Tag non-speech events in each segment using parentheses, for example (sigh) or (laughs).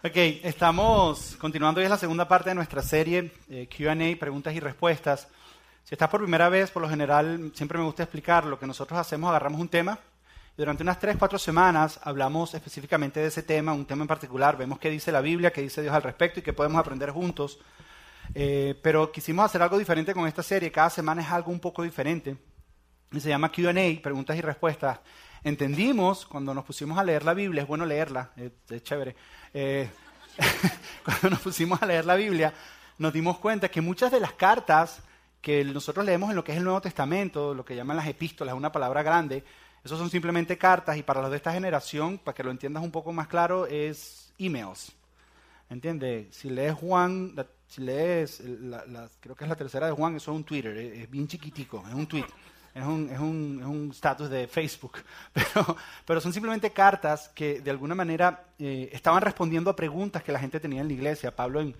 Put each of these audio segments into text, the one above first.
Ok, estamos continuando, hoy es la segunda parte de nuestra serie eh, QA, preguntas y respuestas. Si estás por primera vez, por lo general siempre me gusta explicar lo que nosotros hacemos, agarramos un tema y durante unas tres, cuatro semanas hablamos específicamente de ese tema, un tema en particular, vemos qué dice la Biblia, qué dice Dios al respecto y qué podemos aprender juntos. Eh, pero quisimos hacer algo diferente con esta serie, cada semana es algo un poco diferente y se llama QA, preguntas y respuestas entendimos cuando nos pusimos a leer la Biblia, es bueno leerla, es, chévere, eh, (laughs) cuando nos pusimos a leer la Biblia, nos dimos cuenta que muchas de las cartas que nosotros leemos en lo que es el Nuevo Testamento, lo que llaman las epístolas, una palabra grande, esos son simplemente cartas y para los de esta generación, para que lo entiendas un poco más claro, es emails. ¿Entiendes? Si lees Juan, si lees, creo que es la tercera de Juan, eso es un Twitter, es bien chiquitico, es un tweet es un, es un, es un status de Facebook, (laughs) pero, pero, son simplemente cartas que de alguna manera eh, estaban respondiendo a preguntas que la gente tenía en la iglesia. Pablo en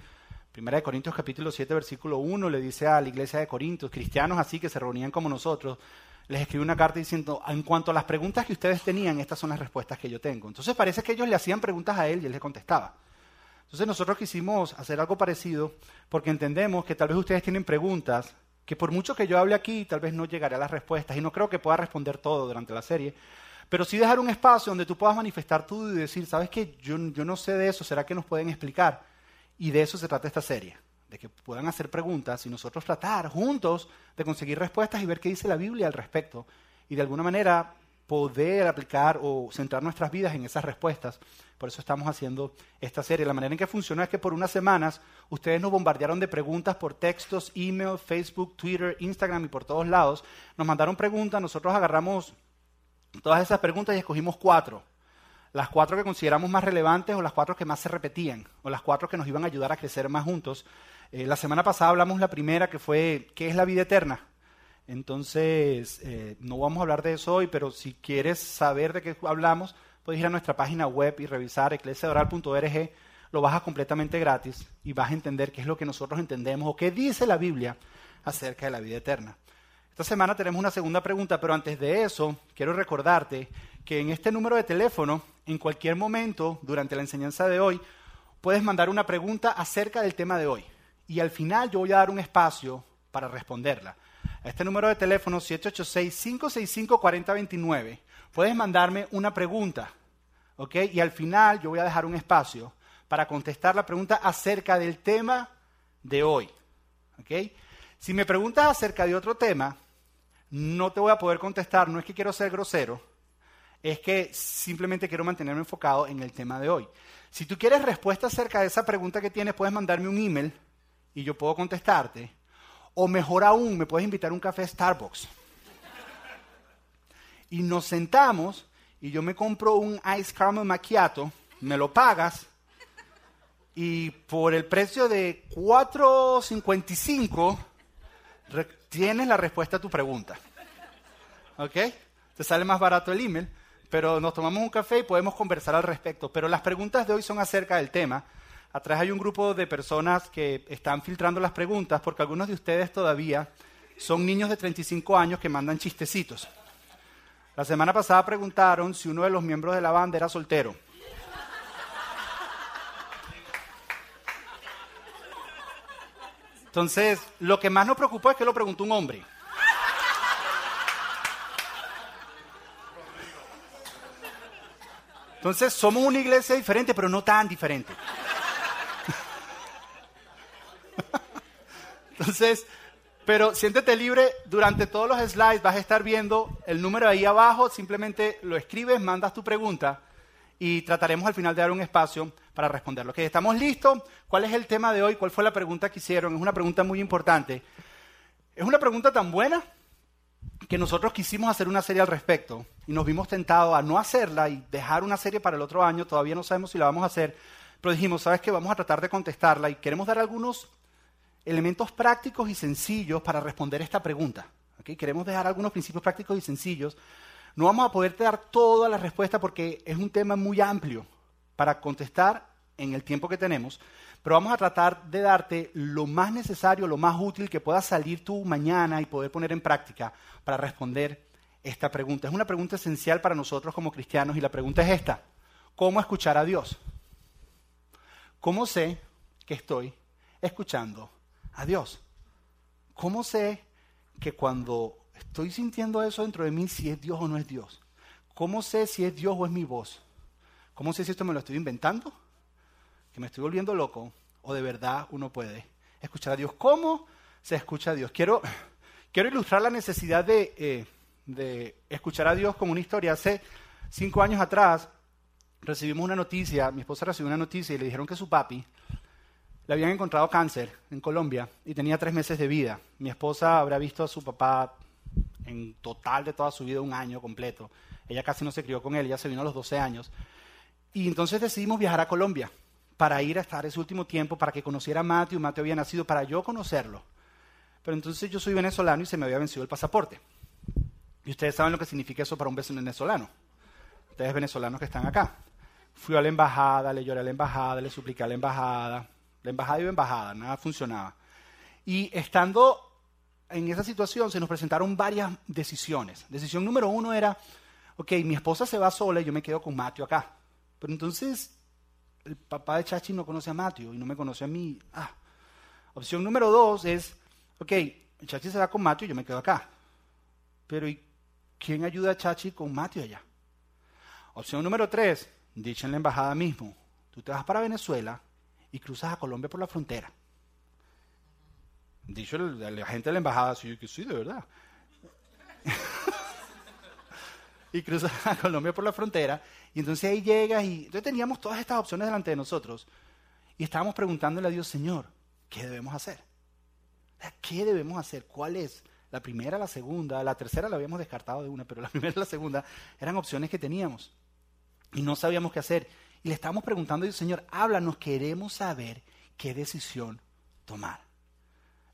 1 Corintios capítulo 7 versículo 1 le dice a la iglesia de Corintios, cristianos así que se reunían como nosotros, les escribe una carta diciendo, en cuanto a las preguntas que ustedes tenían, estas son las respuestas que yo tengo. Entonces parece que ellos le hacían preguntas a él y él les contestaba. Entonces nosotros quisimos hacer algo parecido porque entendemos que tal vez ustedes tienen preguntas que por mucho que yo hable aquí, tal vez no llegaré a las respuestas y no creo que pueda responder todo durante la serie, pero sí dejar un espacio donde tú puedas manifestar tú y decir, ¿sabes qué? Yo, yo no sé de eso, ¿será que nos pueden explicar? Y de eso se trata esta serie, de que puedan hacer preguntas y nosotros tratar juntos de conseguir respuestas y ver qué dice la Biblia al respecto y de alguna manera poder aplicar o centrar nuestras vidas en esas respuestas. Por eso estamos haciendo esta serie. La manera en que funciona es que por unas semanas ustedes nos bombardearon de preguntas por textos, email, Facebook, Twitter, Instagram y por todos lados. Nos mandaron preguntas, nosotros agarramos todas esas preguntas y escogimos cuatro. Las cuatro que consideramos más relevantes o las cuatro que más se repetían o las cuatro que nos iban a ayudar a crecer más juntos. Eh, la semana pasada hablamos la primera que fue ¿qué es la vida eterna? Entonces, eh, no vamos a hablar de eso hoy, pero si quieres saber de qué hablamos, puedes ir a nuestra página web y revisar eclesiadoral.org, lo bajas completamente gratis y vas a entender qué es lo que nosotros entendemos o qué dice la Biblia acerca de la vida eterna. Esta semana tenemos una segunda pregunta, pero antes de eso, quiero recordarte que en este número de teléfono, en cualquier momento durante la enseñanza de hoy, puedes mandar una pregunta acerca del tema de hoy. Y al final yo voy a dar un espacio para responderla este número de teléfono 786-565-4029, puedes mandarme una pregunta, ¿ok? Y al final yo voy a dejar un espacio para contestar la pregunta acerca del tema de hoy, ¿ok? Si me preguntas acerca de otro tema, no te voy a poder contestar, no es que quiero ser grosero, es que simplemente quiero mantenerme enfocado en el tema de hoy. Si tú quieres respuesta acerca de esa pregunta que tienes, puedes mandarme un email y yo puedo contestarte. O mejor aún, me puedes invitar a un café Starbucks. Y nos sentamos y yo me compro un ice caramel macchiato, me lo pagas y por el precio de 4.55 tienes la respuesta a tu pregunta. ¿Ok? Te sale más barato el email, pero nos tomamos un café y podemos conversar al respecto. Pero las preguntas de hoy son acerca del tema Atrás hay un grupo de personas que están filtrando las preguntas porque algunos de ustedes todavía son niños de 35 años que mandan chistecitos. La semana pasada preguntaron si uno de los miembros de la banda era soltero. Entonces, lo que más nos preocupó es que lo preguntó un hombre. Entonces, somos una iglesia diferente, pero no tan diferente. Entonces, pero siéntete libre, durante todos los slides vas a estar viendo el número ahí abajo, simplemente lo escribes, mandas tu pregunta y trataremos al final de dar un espacio para responderlo. Ok, ¿estamos listos? ¿Cuál es el tema de hoy? ¿Cuál fue la pregunta que hicieron? Es una pregunta muy importante. Es una pregunta tan buena que nosotros quisimos hacer una serie al respecto y nos vimos tentados a no hacerla y dejar una serie para el otro año. Todavía no sabemos si la vamos a hacer, pero dijimos, ¿sabes qué? Vamos a tratar de contestarla y queremos dar algunos elementos prácticos y sencillos para responder esta pregunta. Queremos dejar algunos principios prácticos y sencillos. No vamos a poder dar toda la respuesta porque es un tema muy amplio para contestar en el tiempo que tenemos, pero vamos a tratar de darte lo más necesario, lo más útil que pueda salir tú mañana y poder poner en práctica para responder esta pregunta. Es una pregunta esencial para nosotros como cristianos y la pregunta es esta. ¿Cómo escuchar a Dios? ¿cómo sé que estoy escuchando a Dios? ¿Cómo sé que cuando estoy sintiendo eso dentro de mí, si es Dios o no es Dios? ¿Cómo sé si es Dios o es mi voz? ¿Cómo sé si esto me lo estoy inventando? ¿Que me estoy volviendo loco? ¿O de verdad uno puede escuchar a Dios? ¿Cómo se escucha a Dios? Quiero, (laughs) quiero ilustrar la necesidad de, eh, de escuchar a Dios con una historia. Hace cinco años atrás recibimos una noticia, mi esposa recibió una noticia y le dijeron que su papi le habían encontrado cáncer en Colombia y tenía tres meses de vida. Mi esposa habrá visto a su papá en total de toda su vida un año completo. Ella casi no se crió con él, ella se vino a los 12 años. Y entonces decidimos viajar a Colombia para ir a estar ese último tiempo, para que conociera a Mateo. Mateo había nacido para yo conocerlo. Pero entonces yo soy venezolano y se me había vencido el pasaporte. Y ustedes saben lo que significa eso para un venezolano. Ustedes venezolanos que están acá. Fui a la embajada, le lloré a la embajada, le supliqué a la embajada. La embajada iba embajada, nada funcionaba. Y estando en esa situación se nos presentaron varias decisiones. Decisión número uno era, ok, mi esposa se va sola y yo me quedo con Mateo acá. Pero entonces el papá de Chachi no conoce a Mateo y no me conoce a mí. Ah. Opción número dos es, ok, Chachi se va con Mateo y yo me quedo acá. Pero ¿y quién ayuda a Chachi con Mateo allá? Opción número tres, dicha en la embajada mismo, tú te vas para Venezuela y cruzas a Colombia por la frontera. Dicho el, la gente de la embajada, sí, que sí, de verdad. (laughs) y cruzas a Colombia por la frontera, y entonces ahí llegas y entonces teníamos todas estas opciones delante de nosotros. Y estábamos preguntándole a Dios, Señor, ¿qué debemos hacer? ¿Qué debemos hacer? ¿Cuál es? La primera, la segunda, la tercera la habíamos descartado de una, pero la (laughs) primera y la segunda eran opciones que teníamos. Y no sabíamos qué hacer. Y le estábamos preguntando a Dios, Señor, háblanos, queremos saber qué decisión tomar.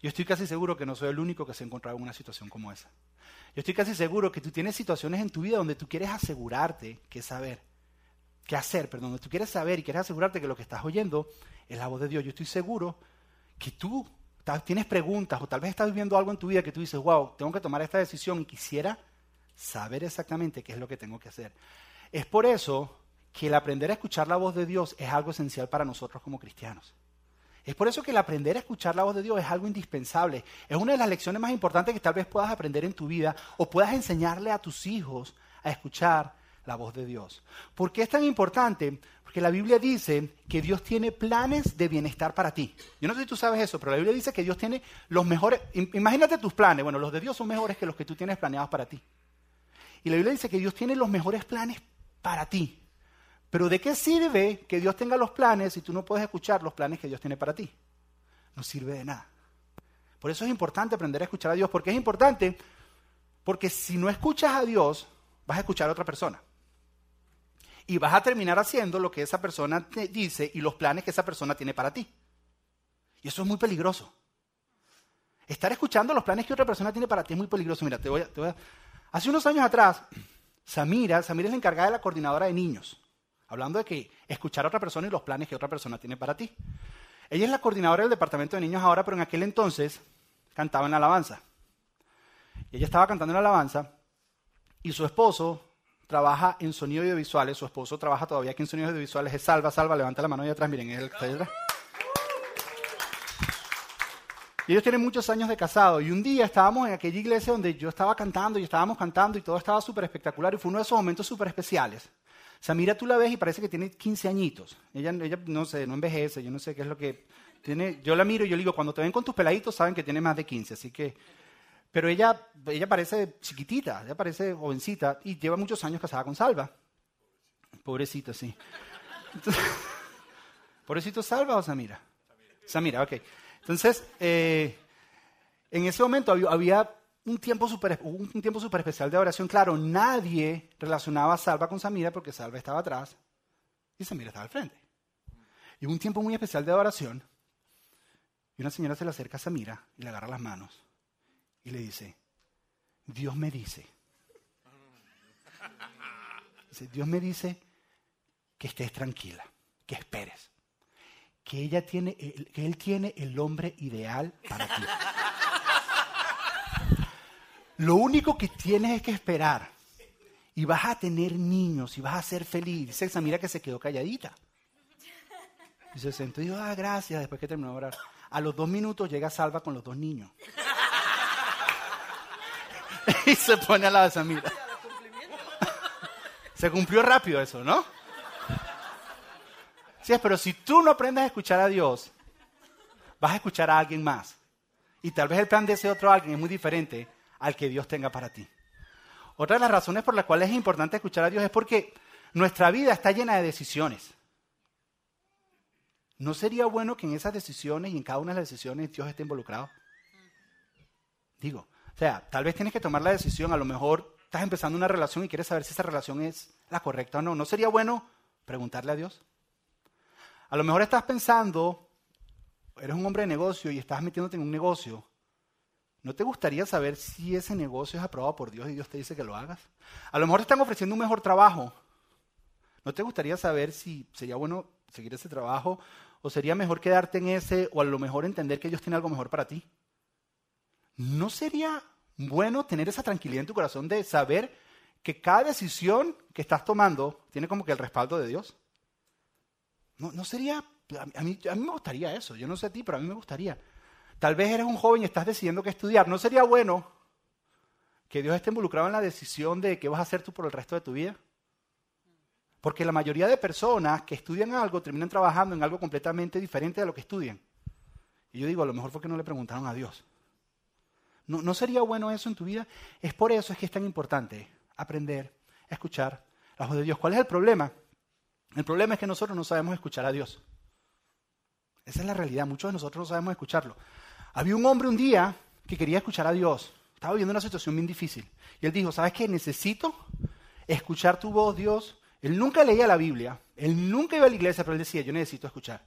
Yo estoy casi seguro que no soy el único que se ha encontrado en una situación como esa. Yo estoy casi seguro que tú tienes situaciones en tu vida donde tú quieres asegurarte qué saber, qué hacer, perdón, donde tú quieres saber y quieres asegurarte que lo que estás oyendo es la voz de Dios. Yo estoy seguro que tú tienes preguntas o tal vez estás viviendo algo en tu vida que tú dices, wow, tengo que tomar esta decisión y quisiera saber exactamente qué es lo que tengo que hacer. Es por eso que el aprender a escuchar la voz de Dios es algo esencial para nosotros como cristianos. Es por eso que el aprender a escuchar la voz de Dios es algo indispensable. Es una de las lecciones más importantes que tal vez puedas aprender en tu vida o puedas enseñarle a tus hijos a escuchar la voz de Dios. ¿Por qué es tan importante? Porque la Biblia dice que Dios tiene planes de bienestar para ti. Yo no sé si tú sabes eso, pero la Biblia dice que Dios tiene los mejores... Imagínate tus planes. Bueno, los de Dios son mejores que los que tú tienes planeados para ti. Y la Biblia dice que Dios tiene los mejores planes para ti. Pero ¿de qué sirve que Dios tenga los planes si tú no puedes escuchar los planes que Dios tiene para ti? No sirve de nada. Por eso es importante aprender a escuchar a Dios, porque es importante, porque si no escuchas a Dios, vas a escuchar a otra persona. Y vas a terminar haciendo lo que esa persona te dice y los planes que esa persona tiene para ti. Y eso es muy peligroso. Estar escuchando los planes que otra persona tiene para ti es muy peligroso. Mira, te voy te voy a... Hace unos años atrás, Samira, Samira es la encargada de la coordinadora de niños. Hablando de que escuchar a otra persona y los planes que otra persona tiene para ti. Ella es la coordinadora del departamento de niños ahora, pero en aquel entonces cantaba en la alabanza. Y ella estaba cantando en la alabanza y su esposo trabaja en sonido audiovisuales. Su esposo trabaja todavía aquí en sonidos audiovisuales. Es Salva, Salva, levanta la mano ahí atrás. Miren, es el que está atrás. Y ellos tienen muchos años de casado. Y un día estábamos en aquella iglesia donde yo estaba cantando y estábamos cantando y todo estaba súper espectacular. Y fue uno de esos momentos súper especiales. O sea, mira, tú la ves y parece que tiene 15 añitos. Ella, no sé, no envejece, yo no sé qué es lo que tiene. Yo la miro y yo le digo, cuando te ven con tus peladitos saben que tiene más de 15, así que... Pero ella, ella parece chiquitita, ella parece jovencita y lleva muchos años casada con Salva. Pobrecita, sí. (laughs) ¿Pobrecito Salva o Samira? Samira, ok. Entonces, eh, en ese momento había un tiempo súper un tiempo super especial de oración. Claro, nadie relacionaba a Salva con Samira porque Salva estaba atrás y Samira estaba al frente. Y un tiempo muy especial de oración. Y una señora se le acerca a Samira y le agarra las manos y le dice, Dios me dice, dice Dios me dice que estés tranquila, que esperes, que, ella tiene, que Él tiene el hombre ideal para ti. (laughs) Lo único que tienes es que esperar. Y vas a tener niños y vas a ser feliz. Dice mira que se quedó calladita. Y se sentó y dijo, ah, gracias, después que terminó de orar. A los dos minutos llega Salva con los dos niños. (laughs) y se pone a la Samira. Se cumplió rápido eso, ¿no? Sí, pero si tú no aprendes a escuchar a Dios, vas a escuchar a alguien más. Y tal vez el plan de ese otro alguien es muy diferente al que Dios tenga para ti. Otra de las razones por las cuales es importante escuchar a Dios es porque nuestra vida está llena de decisiones. ¿No sería bueno que en esas decisiones y en cada una de las decisiones Dios esté involucrado? Digo, o sea, tal vez tienes que tomar la decisión, a lo mejor estás empezando una relación y quieres saber si esa relación es la correcta o no. ¿No sería bueno preguntarle a Dios? A lo mejor estás pensando, eres un hombre de negocio y estás metiéndote en un negocio. ¿No te gustaría saber si ese negocio es aprobado por Dios y Dios te dice que lo hagas? A lo mejor te están ofreciendo un mejor trabajo. ¿No te gustaría saber si sería bueno seguir ese trabajo o sería mejor quedarte en ese o a lo mejor entender que Dios tiene algo mejor para ti? ¿No sería bueno tener esa tranquilidad en tu corazón de saber que cada decisión que estás tomando tiene como que el respaldo de Dios? ¿No, sería, a mí, a mí me gustaría eso, yo no sé a ti, pero a mí me gustaría. Tal vez eres un joven y estás decidiendo qué estudiar. ¿No sería bueno que Dios esté involucrado en la decisión de qué vas a hacer tú por el resto de tu vida? Porque la mayoría de personas que estudian algo terminan trabajando en algo completamente diferente de lo que estudian. Y yo digo, a lo mejor fue que no le preguntaron a Dios. ¿No, ¿No, sería bueno eso en tu vida? Es por eso es que es tan importante aprender a escuchar la voz de Dios. ¿Cuál es el problema? El problema es que nosotros no sabemos escuchar a Dios. Esa es la realidad. Muchos de nosotros no sabemos escucharlo. Había un hombre un día que quería escuchar a Dios. Estaba viviendo una situación bien difícil. Y él dijo, ¿sabes qué? Necesito escuchar tu voz, Dios. Él nunca leía la Biblia. Él nunca iba a la iglesia, pero él decía, yo necesito escuchar.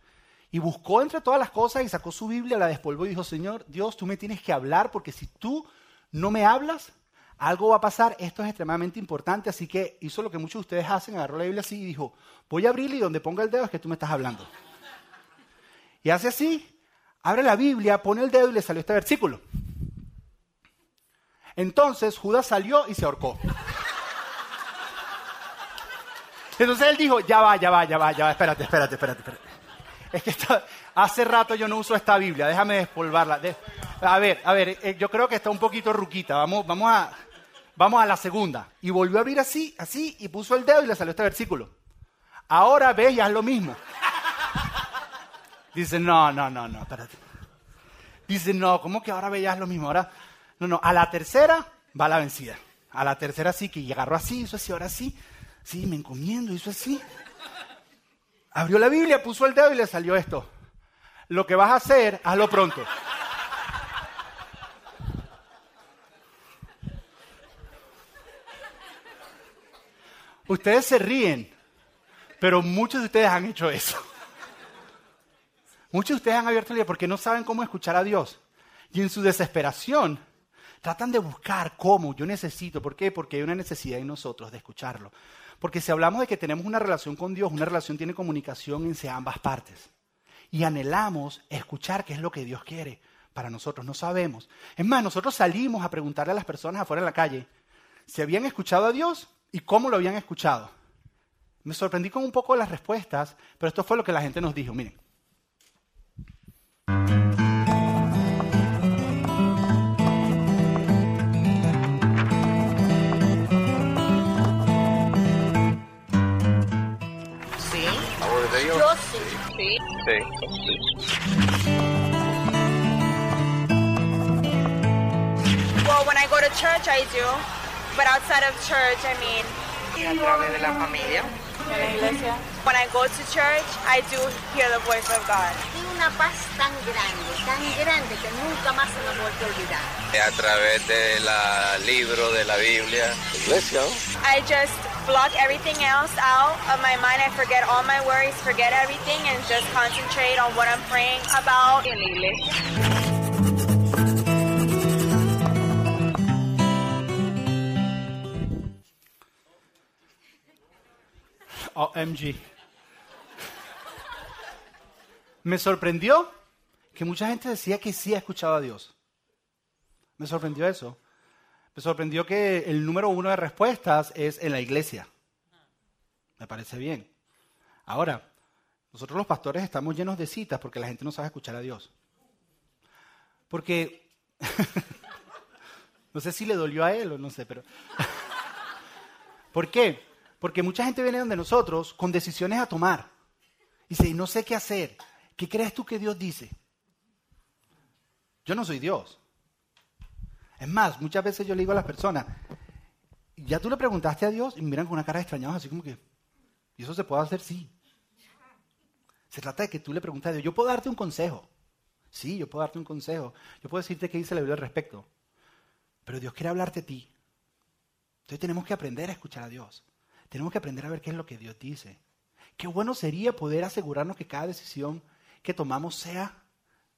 Y buscó entre todas las cosas y sacó su Biblia, la despolvó y dijo, Señor, Dios, tú me tienes que hablar porque si tú no me hablas, algo va a pasar, esto es extremadamente importante, así que hizo lo que muchos de ustedes hacen, agarró la Biblia así y dijo, voy a abrirla y donde ponga el dedo es que tú me estás hablando. Y hace así, abre la Biblia, pone el dedo y le salió este versículo. Entonces Judas salió y se ahorcó. Entonces él dijo, ya va, ya va, ya va, ya va, espérate, espérate, espérate. espérate. Es que hace rato yo no uso esta Biblia, déjame despolvarla. a ver, a ver, eh, yo creo que está un poquito ruquita, vamos, vamos, a, vamos a la segunda. Y volvió a abrir así, así, y puso el dedo y le salió este versículo. Ahora ve y haz lo mismo. Dice, no, no, no, no, espérate. Dice, no, ¿cómo que ahora veías lo mismo? Ahora, no, no, a la tercera va la vencida. A la tercera sí, que agarró así, hizo así, ahora sí. Sí, me encomiendo, hizo así. Abrió la Biblia, puso el dedo y le salió esto. Lo que vas a hacer, hazlo pronto. Ustedes se ríen, pero muchos de ustedes han hecho eso. Muchos de ustedes han abierto el día porque no saben cómo escuchar a Dios. Y en su desesperación tratan de buscar cómo, yo necesito. ¿Por qué? Porque hay una necesidad en nosotros de escucharlo. Porque si hablamos de que tenemos una relación con Dios, una relación tiene comunicación entre ambas partes. Y anhelamos escuchar qué es lo que Dios quiere para nosotros. No sabemos. Es más, nosotros salimos a preguntarle a las personas afuera en la calle si habían escuchado a Dios y cómo lo habían escuchado. Me sorprendí con un poco las respuestas, pero esto fue lo que la gente nos dijo. Miren. Sí. Sí. Well, when I go to church, I do. But outside of church, I mean. A través de la familia. En la iglesia. When I go to church, I do hear the voice of God. Tengo una paz tan grande, tan grande que nunca más se me vuelve a olvidar. A través del libro de la Biblia. Iglesia. I just block everything else out of my mind. I forget all my worries, forget everything, and just concentrate on what I'm praying about. En la iglesia. OMG. Oh, Me sorprendió que mucha gente decía que sí ha escuchado a Dios. Me sorprendió eso. Me sorprendió que el número uno de respuestas es en la iglesia. Me parece bien. Ahora, Nosotros los pastores estamos llenos de citas porque la gente no sabe escuchar a Dios. Porque, (laughs) no sé si le dolió a él o no sé, pero... (laughs) ¿Por qué? Porque mucha gente viene donde nosotros con decisiones a tomar. Y dice, no sé qué hacer. ¿Qué crees tú que Dios dice? Yo no soy Dios. Es más, muchas veces yo le digo a las personas, ya tú le preguntaste a Dios y me miran con una cara de extrañados, así como que, ¿y eso se puede hacer? Sí. Se trata de que tú le preguntes a Dios, yo puedo darte un consejo. Sí, yo puedo darte un consejo. Yo puedo decirte qué dice la Biblia al respecto. Pero Dios quiere hablarte a ti. Entonces tenemos que aprender a escuchar a Dios. Tenemos que aprender a ver qué es lo que Dios dice. Qué bueno sería poder asegurarnos que cada decisión que tomamos sea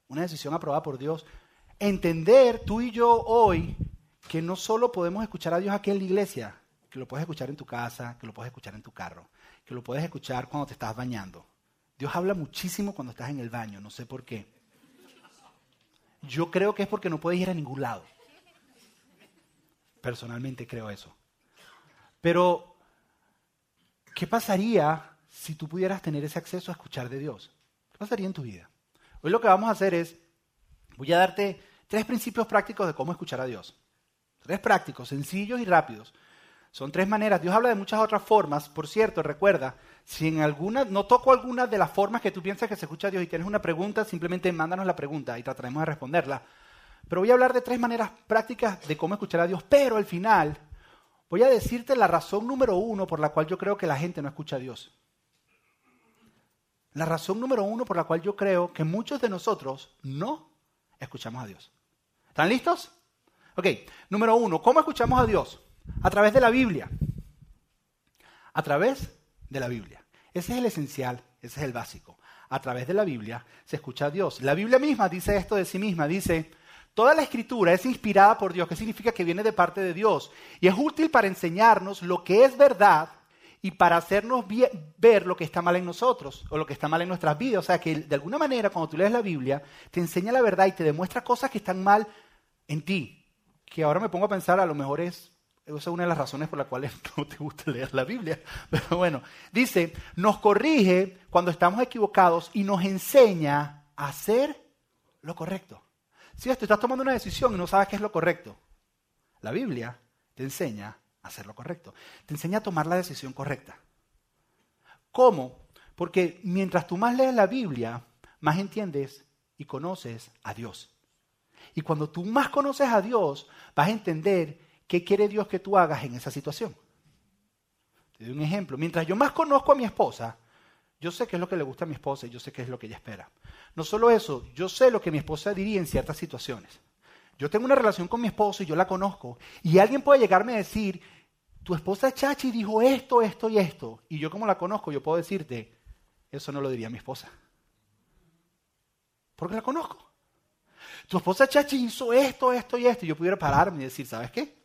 una decisión aprobada por Dios. Entender tú y yo hoy que no solo podemos escuchar a Dios aquí en la iglesia, que lo puedes escuchar en tu casa, que lo puedes escuchar en tu carro, que lo puedes escuchar cuando te estás bañando. Dios habla muchísimo cuando estás en el baño, no sé por qué. Yo creo que es porque no puedes ir a ningún lado. Personalmente creo eso. Pero, ¿qué pasaría si tú pudieras tener ese acceso a escuchar de Dios? ¿Qué pasaría en tu vida? Hoy lo que vamos a hacer es, voy a darte tres principios prácticos de cómo escuchar a Dios. Tres prácticos, sencillos y rápidos. Son tres maneras. Dios habla de muchas otras formas. Por cierto, recuerda, si en alguna, no toco alguna de las formas que tú piensas que se escucha a Dios y tienes una pregunta, simplemente mándanos la pregunta y trataremos de responderla. Pero voy a hablar de tres maneras prácticas de cómo escuchar a Dios, pero al final voy a decirte la razón número uno por la cual yo creo que la gente no escucha a Dios. La razón número uno por la cual yo creo que muchos de nosotros no escuchamos a Dios. ¿Están listos? Ok, número uno, ¿cómo escuchamos a Dios? A través de la Biblia. A través de la Biblia. Ese es el esencial, ese es el básico. A través de la Biblia se escucha a Dios. La Biblia misma dice esto de sí misma, dice, toda la escritura es inspirada por Dios, que significa que viene de parte de Dios, y es útil para enseñarnos lo que es verdad y para hacernos ver lo que está mal en nosotros o lo que está mal en nuestras vidas. O sea, que de alguna manera cuando tú lees la Biblia, te enseña la verdad y te demuestra cosas que están mal en ti. Que ahora me pongo a pensar, a lo mejor es esa es una de las razones por las cuales (laughs) no te gusta leer la Biblia. (laughs) Pero bueno, dice, nos corrige cuando estamos equivocados y nos enseña a hacer lo correcto. Si tú estás tomando una decisión y no sabes qué es lo correcto, la Biblia te enseña a hacer lo correcto. Te enseña a tomar la decisión correcta. ¿Cómo? Porque mientras tú más lees la Biblia, más entiendes y conoces a Dios. Y cuando tú más conoces a Dios, vas a entender ¿qué quiere Dios que tú hagas en esa situación? Te doy un ejemplo. Mientras yo más conozco a mi esposa, yo sé qué es lo que le gusta a mi esposa y yo sé qué es lo que ella espera. No solo eso, yo sé lo que mi esposa diría en ciertas situaciones. Yo tengo una relación con mi esposo y yo la conozco. Y alguien puede llegarme a decir, tu esposa Chachi dijo esto, esto y esto. Y yo como la conozco, yo puedo decirte, eso no lo diría mi esposa. Porque la conozco. Tu esposa Chachi hizo esto, esto y esto. Yo pudiera pararme y decir, ¿sabes qué?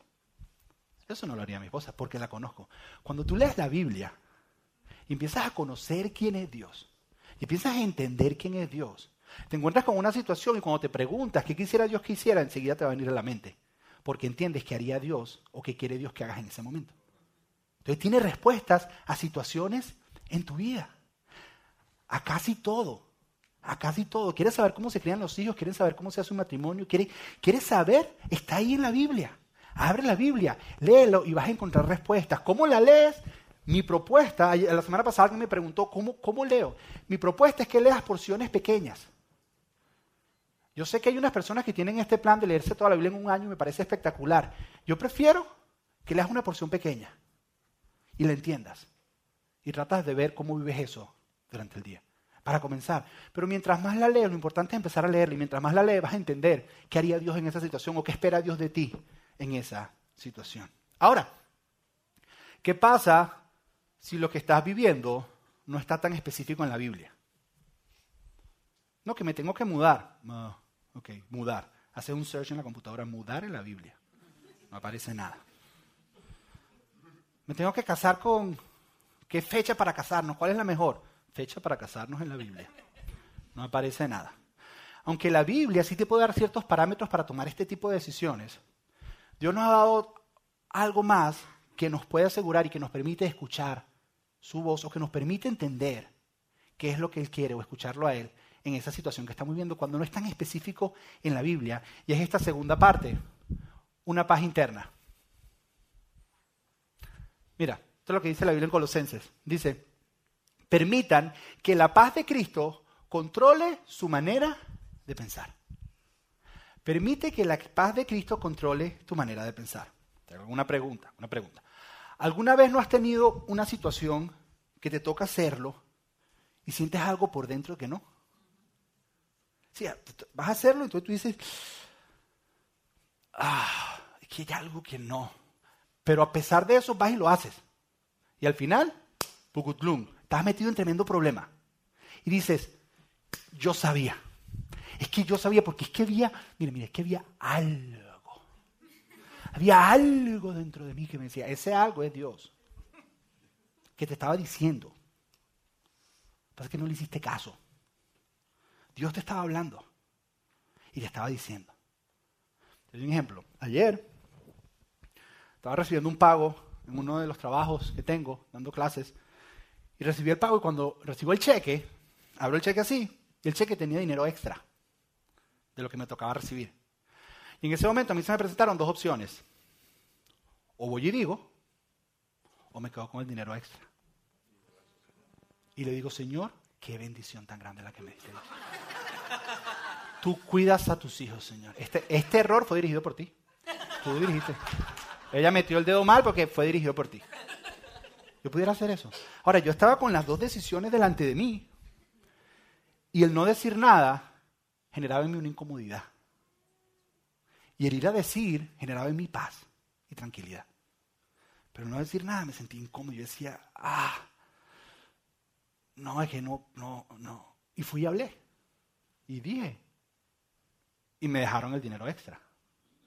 Eso no lo haría mi esposa porque la conozco. Cuando tú lees la Biblia y empiezas a conocer quién es Dios y empiezas a entender quién es Dios, te encuentras con una situación y cuando te preguntas qué quisiera Dios que hiciera, enseguida te va a venir a la mente. Porque entiendes qué haría Dios o qué quiere Dios que hagas en ese momento. Entonces tienes respuestas a situaciones en tu vida. A casi todo. A casi todo. ¿Quieres saber cómo se crían los hijos? ¿Quieres saber cómo se hace un matrimonio? ¿Quieres, ¿Quieres saber? Está ahí en la Biblia. Abre la Biblia, léelo y vas a encontrar respuestas. ¿Cómo la lees? Mi propuesta, la semana pasada alguien me preguntó, ¿cómo, ¿cómo leo? Mi propuesta es que leas porciones pequeñas. Yo sé que hay unas personas que tienen este plan de leerse toda la Biblia en un año y me parece espectacular. Yo prefiero que leas una porción pequeña y la entiendas. Y tratas de ver cómo vives eso durante el día. Para comenzar. Pero mientras más la lees, lo importante es empezar a leerla. Y mientras más la lees, vas a entender qué haría Dios en esa situación o qué espera Dios de ti en esa situación. Ahora, ¿qué pasa si lo que estás viviendo no está tan específico en la Biblia? No, que me tengo que mudar. ok, mudar. Hacer un search en la computadora, mudar en la Biblia. No aparece nada. Me tengo que casar con... ¿Qué fecha para casarnos? ¿Cuál es la mejor? Fecha para casarnos en la Biblia. No aparece nada. Aunque la Biblia sí te puede dar ciertos parámetros para tomar este tipo de decisiones, Dios nos ha dado algo más que nos puede asegurar y que nos permite escuchar su voz o que nos permite entender qué es lo que Él quiere o escucharlo a Él en esa situación que estamos viviendo cuando no es tan específico en la Biblia. Y es esta segunda parte, una paz interna. Mira, esto es lo que dice la Biblia en Colosenses. Dice, permitan que la paz de Cristo controle su manera de pensar. Permite que la paz de Cristo controle tu manera de pensar. Te hago una pregunta, una pregunta. ¿Alguna vez no has tenido una situación que te toca hacerlo y sientes algo por dentro que no? Sí, vas a hacerlo y entonces tú dices, ah, que hay algo que no. Pero a pesar de eso vas y lo haces. Y al final, pucutlum, estás metido en tremendo problema. Y dices, yo sabía. Es que yo sabía, porque es que había, mire, mire, es que había algo. Había algo dentro de mí que me decía, ese algo es Dios. Que te estaba diciendo. Pasa que no le hiciste caso. Dios te estaba hablando. Y te estaba diciendo. Te doy un ejemplo. Ayer estaba recibiendo un pago en uno de los trabajos que tengo, dando clases. Y recibí el pago y cuando recibo el cheque, abro el cheque así, y el cheque tenía dinero extra de lo que me tocaba recibir. Y en ese momento a mí se me presentaron dos opciones. O voy y digo, o me quedo con el dinero extra. Y le digo, Señor, qué bendición tan grande la que me diste. (laughs) Tú cuidas a tus hijos, Señor. Este, este error fue dirigido por ti. Tú dirigiste. Ella metió el dedo mal porque fue dirigido por ti. Yo pudiera hacer eso. Ahora, yo estaba con las dos decisiones delante de mí. Y el no decir nada generaba en mí una incomodidad. Y el ir a decir generaba en mí paz y tranquilidad. Pero no decir nada me sentí incómodo. Yo decía, ah, no, es que no, no, no. Y fui y hablé. Y dije. Y me dejaron el dinero extra.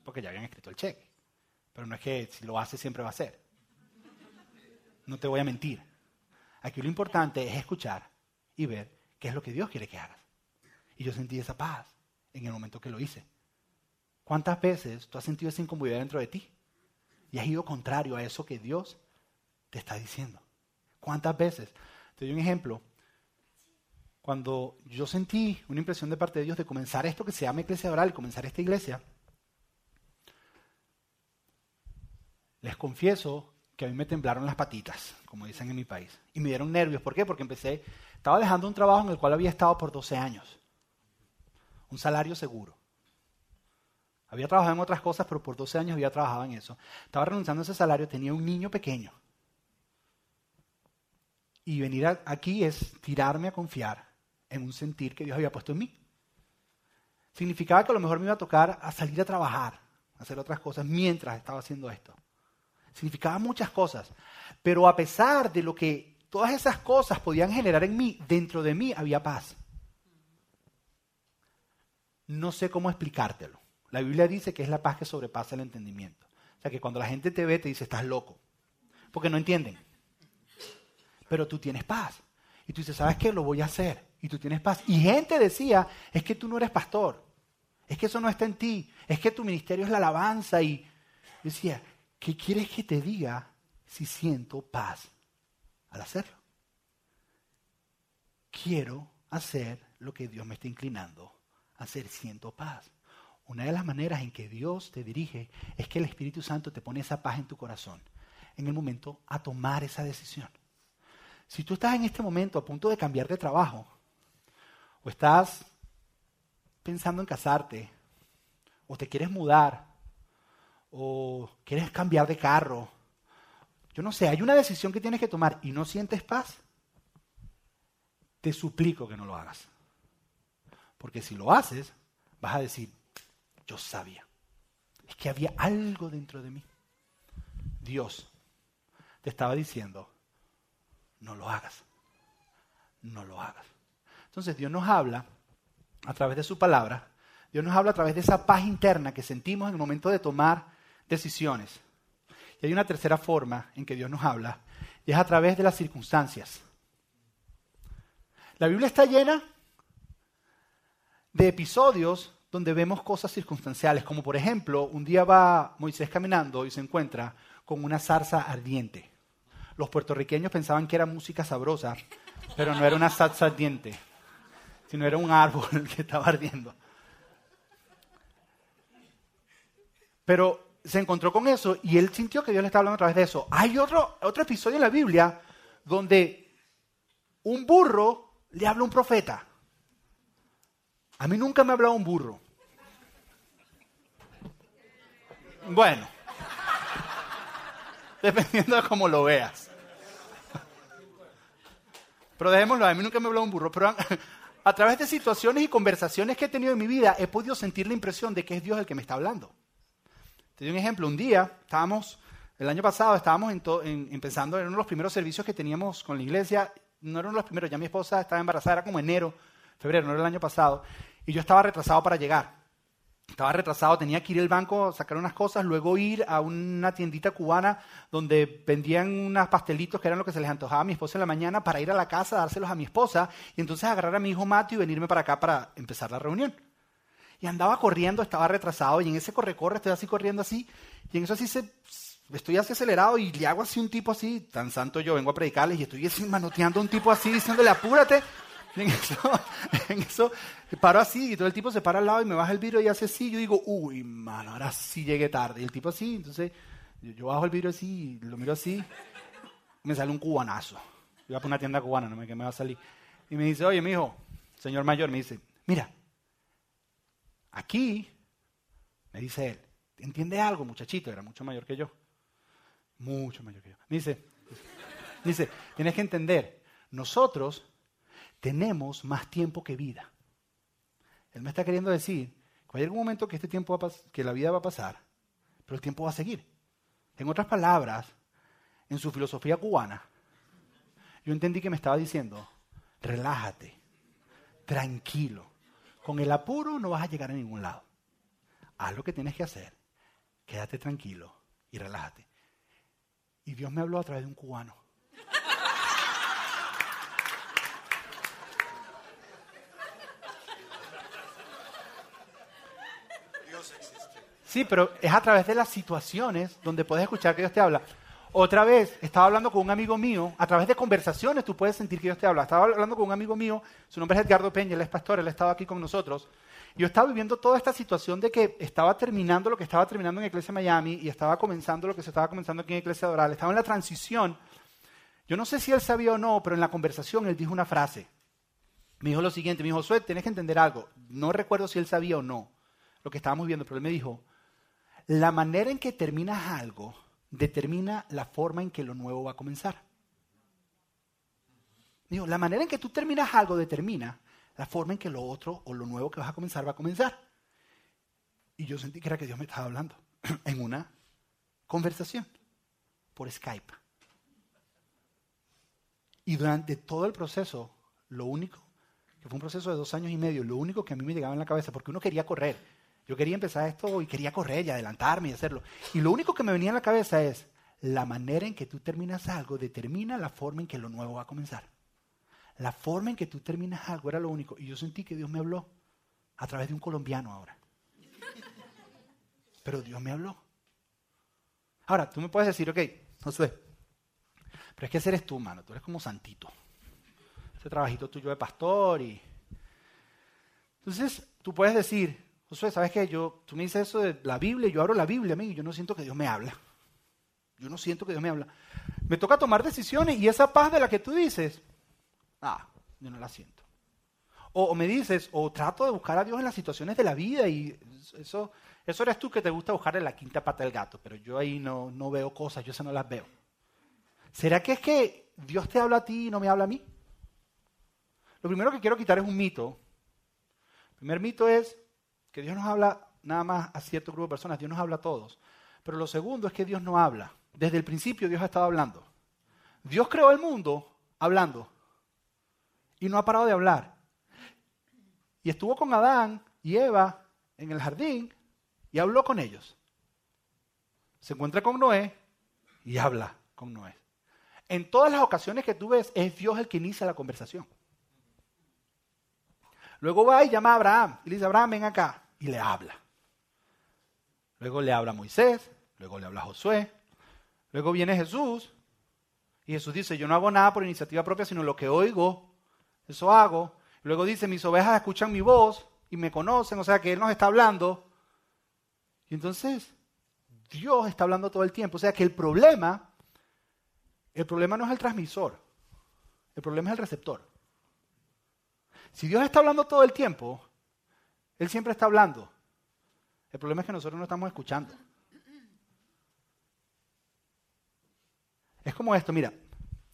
Porque ya habían escrito el cheque. Pero no es que si lo hace siempre va a ser. No te voy a mentir. Aquí lo importante es escuchar y ver qué es lo que Dios quiere que hagas. Y yo sentí esa paz en el momento que lo hice. ¿Cuántas veces tú has sentido esa incomodidad dentro de ti? Y has ido contrario a eso que Dios te está diciendo. ¿Cuántas veces? Te doy un ejemplo. Cuando yo sentí una impresión de parte de Dios de comenzar esto que se llama iglesia oral, comenzar esta iglesia, les confieso que a mí me temblaron las patitas, como dicen en mi país, y me dieron nervios. ¿Por qué? Porque empecé, estaba dejando un trabajo en el cual había estado por 12 años un salario seguro. Había trabajado en otras cosas, pero por 12 años había trabajado en eso. Estaba renunciando a ese salario, tenía un niño pequeño. Y venir aquí es tirarme a confiar en un sentir que Dios había puesto en mí. Significaba que a lo mejor me iba a tocar a salir a trabajar, a hacer otras cosas mientras estaba haciendo esto. Significaba muchas cosas. Pero a pesar de lo que todas esas cosas podían generar en mí, dentro de mí había paz no sé cómo explicártelo. La Biblia dice que es la paz que sobrepasa el entendimiento. O sea que cuando la gente te ve te dice, estás loco. Porque no entienden. Pero tú tienes paz. Y tú dices, ¿sabes qué? Lo voy a hacer. Y tú tienes paz. Y gente decía, es que tú no eres pastor. Es que eso no está en ti. Es que tu ministerio es la alabanza. Y decía, ¿qué quieres que te diga si siento paz al hacerlo? Quiero hacer lo que Dios me está inclinando hacer siento paz. Una de las maneras en que Dios te dirige es que el Espíritu Santo te pone esa paz en tu corazón en el momento a tomar esa decisión. Si tú estás en este momento a punto de cambiar de trabajo, o estás pensando en casarte, o te quieres mudar, o quieres cambiar de carro, yo no sé, hay una decisión que tienes que tomar y no sientes paz, te suplico que no lo hagas. Porque si lo haces, vas a decir, yo sabía. Es que había algo dentro de mí. Dios te estaba diciendo, no lo hagas. No lo hagas. Entonces Dios nos habla a través de su palabra. Dios nos habla a través de esa paz interna que sentimos en el momento de tomar decisiones. Y hay una tercera forma en que Dios nos habla, y es a través de las circunstancias. La Biblia está llena de episodios donde vemos cosas circunstanciales, como por ejemplo, un día va Moisés caminando y se encuentra con una zarza ardiente. los puertorriqueños pensaban que era música sabrosa, pero no era una salsa ardiente, sino era un árbol (laughs) que estaba ardiendo. Pero se encontró con eso y él sintió que Dios le estaba hablando a través de eso. Hay otro, otro episodio en la Biblia donde un burro le habla a un profeta. A mí nunca me ha hablado un burro. Bueno, (laughs) dependiendo de cómo lo veas. Pero dejémoslo, a mí nunca me ha hablado un burro. Pero a, (laughs) a través de situaciones y conversaciones que he tenido en mi vida, he podido sentir la impresión de que es Dios el que me está hablando. Te doy un ejemplo. Un día estábamos, el año pasado estábamos en en, empezando en uno de los primeros servicios que teníamos con la iglesia. No era uno de los primeros, ya mi esposa estaba embarazada, era como enero, febrero, no era el año pasado. Y yo estaba retrasado para llegar. Estaba retrasado, tenía que ir al banco, sacar unas cosas, luego ir a una tiendita cubana donde vendían unos pastelitos que eran lo que se les antojaba a mi esposa en la mañana para ir a la casa, dárselos a mi esposa y entonces agarrar a mi hijo Mateo y venirme para acá para empezar la reunión. Y andaba corriendo, estaba retrasado y en ese corre-corre estoy así corriendo así y en eso así se, estoy así acelerado y le hago así un tipo así, tan santo yo, vengo a predicarles y estoy así manoteando a un tipo así diciéndole apúrate en eso, (laughs) en eso paro así y todo el tipo se para al lado y me baja el vidrio y hace así. Yo digo, uy, mano, ahora sí llegué tarde. Y el tipo así, entonces yo, bajo el vidrio así, lo miro así, me sale un cubanazo. Yo voy una tienda cubana, no me, que me va a salir. Y me dice, oye, mi hijo, señor mayor, me dice, mira, aquí, me dice él, ¿entiendes algo, muchachito? Era mucho mayor que yo. Mucho mayor que yo. Dice, dice, tienes que entender, nosotros tenemos más tiempo que vida. Él me está queriendo decir que hay algún momento que este tiempo va que la vida va a pasar, pero el tiempo va a seguir. En otras palabras, en su filosofía cubana, yo entendí que me estaba diciendo, relájate, tranquilo. Con el apuro no vas a llegar a ningún lado. Haz lo que tienes que hacer. Quédate tranquilo y relájate. Y Dios me habló a través de un cubano. Sí, pero es a través de las situaciones donde puedes escuchar que Dios te habla. Otra vez, estaba hablando con un amigo mío, a través de conversaciones tú puedes sentir que Dios te habla. Estaba hablando con un amigo mío, su nombre es Edgardo Peña, él es pastor, él estaba aquí con nosotros. Yo estaba viviendo toda esta situación de que estaba terminando lo que estaba terminando en Iglesia Miami y estaba comenzando lo que se estaba comenzando aquí en Iglesia Doral. Estaba en la transición. Yo no sé si él sabía o no, pero en la conversación él dijo una frase. Me dijo lo siguiente, me dijo, Josué, tienes que entender algo. No recuerdo si él sabía o no lo que estábamos viendo, pero él me dijo, la manera en que terminas algo determina la forma en que lo nuevo va a comenzar. Digo, la manera en que tú terminas algo determina la forma en que lo otro o lo nuevo que vas a comenzar va a comenzar. Y yo sentí que era que Dios me estaba hablando (clears throat) en una conversación por Skype. Y durante todo el proceso, lo único, que fue un proceso de dos años y medio, lo único que a mí me llegaba en la cabeza, porque uno quería correr, yo quería empezar esto y quería correr y adelantarme y hacerlo. Y lo único que me venía en la cabeza es, la manera en que tú terminas algo determina la forma en que lo nuevo va a comenzar. La forma en que tú terminas algo era lo único. Y yo sentí que Dios me habló a través de un colombiano ahora. Pero Dios me habló. Ahora, tú me puedes decir, ok, Josué, pero es que ese eres tú, mano. Tú eres como santito. Ese trabajito tuyo de pastor y... Entonces, tú puedes decir, Josué, ¿sabes qué? Yo, tú me dices eso de la Biblia, yo abro la Biblia, amigo, y yo no siento que Dios me habla. Yo no siento que Dios me habla. Me toca tomar decisiones y esa paz de la que tú dices, ah, yo no la siento. O, me dices, o trato de buscar a Dios en las situaciones de la vida y eso, eso eres tú que te gusta buscar en la quinta pata del gato, pero yo ahí no, no veo cosas, yo esas no las veo. ¿Será que es que Dios te habla a ti y no me habla a mí? Lo primero que quiero quitar es un mito. El primer mito es que Dios nos habla nada más a cierto grupo de personas, Dios nos habla a todos. Pero lo segundo es que Dios no habla. Desde el principio Dios ha estado hablando. Dios creó el mundo hablando y no ha parado de hablar. Y estuvo con Adán y Eva en el jardín y habló con ellos. Se encuentra con Noé y habla con Noé. En todas las ocasiones que tú ves, es Dios el que inicia la conversación. Luego va y llama a Abraham y le dice, Abraham, ven acá y le habla. Luego le habla a Moisés, luego le habla a Josué, luego viene Jesús Y Jesús dice, yo no hago nada por iniciativa propia, sino lo que oigo, eso hago. Luego dice, mis ovejas escuchan mi voz y me conocen, o sea que Él nos está hablando. Y entonces, Dios está hablando todo el tiempo. O sea que el problema, el problema no es el transmisor, el problema es el receptor. Si Dios está hablando todo el tiempo, Él siempre está hablando. El problema es que nosotros no estamos escuchando. Es como esto, mira,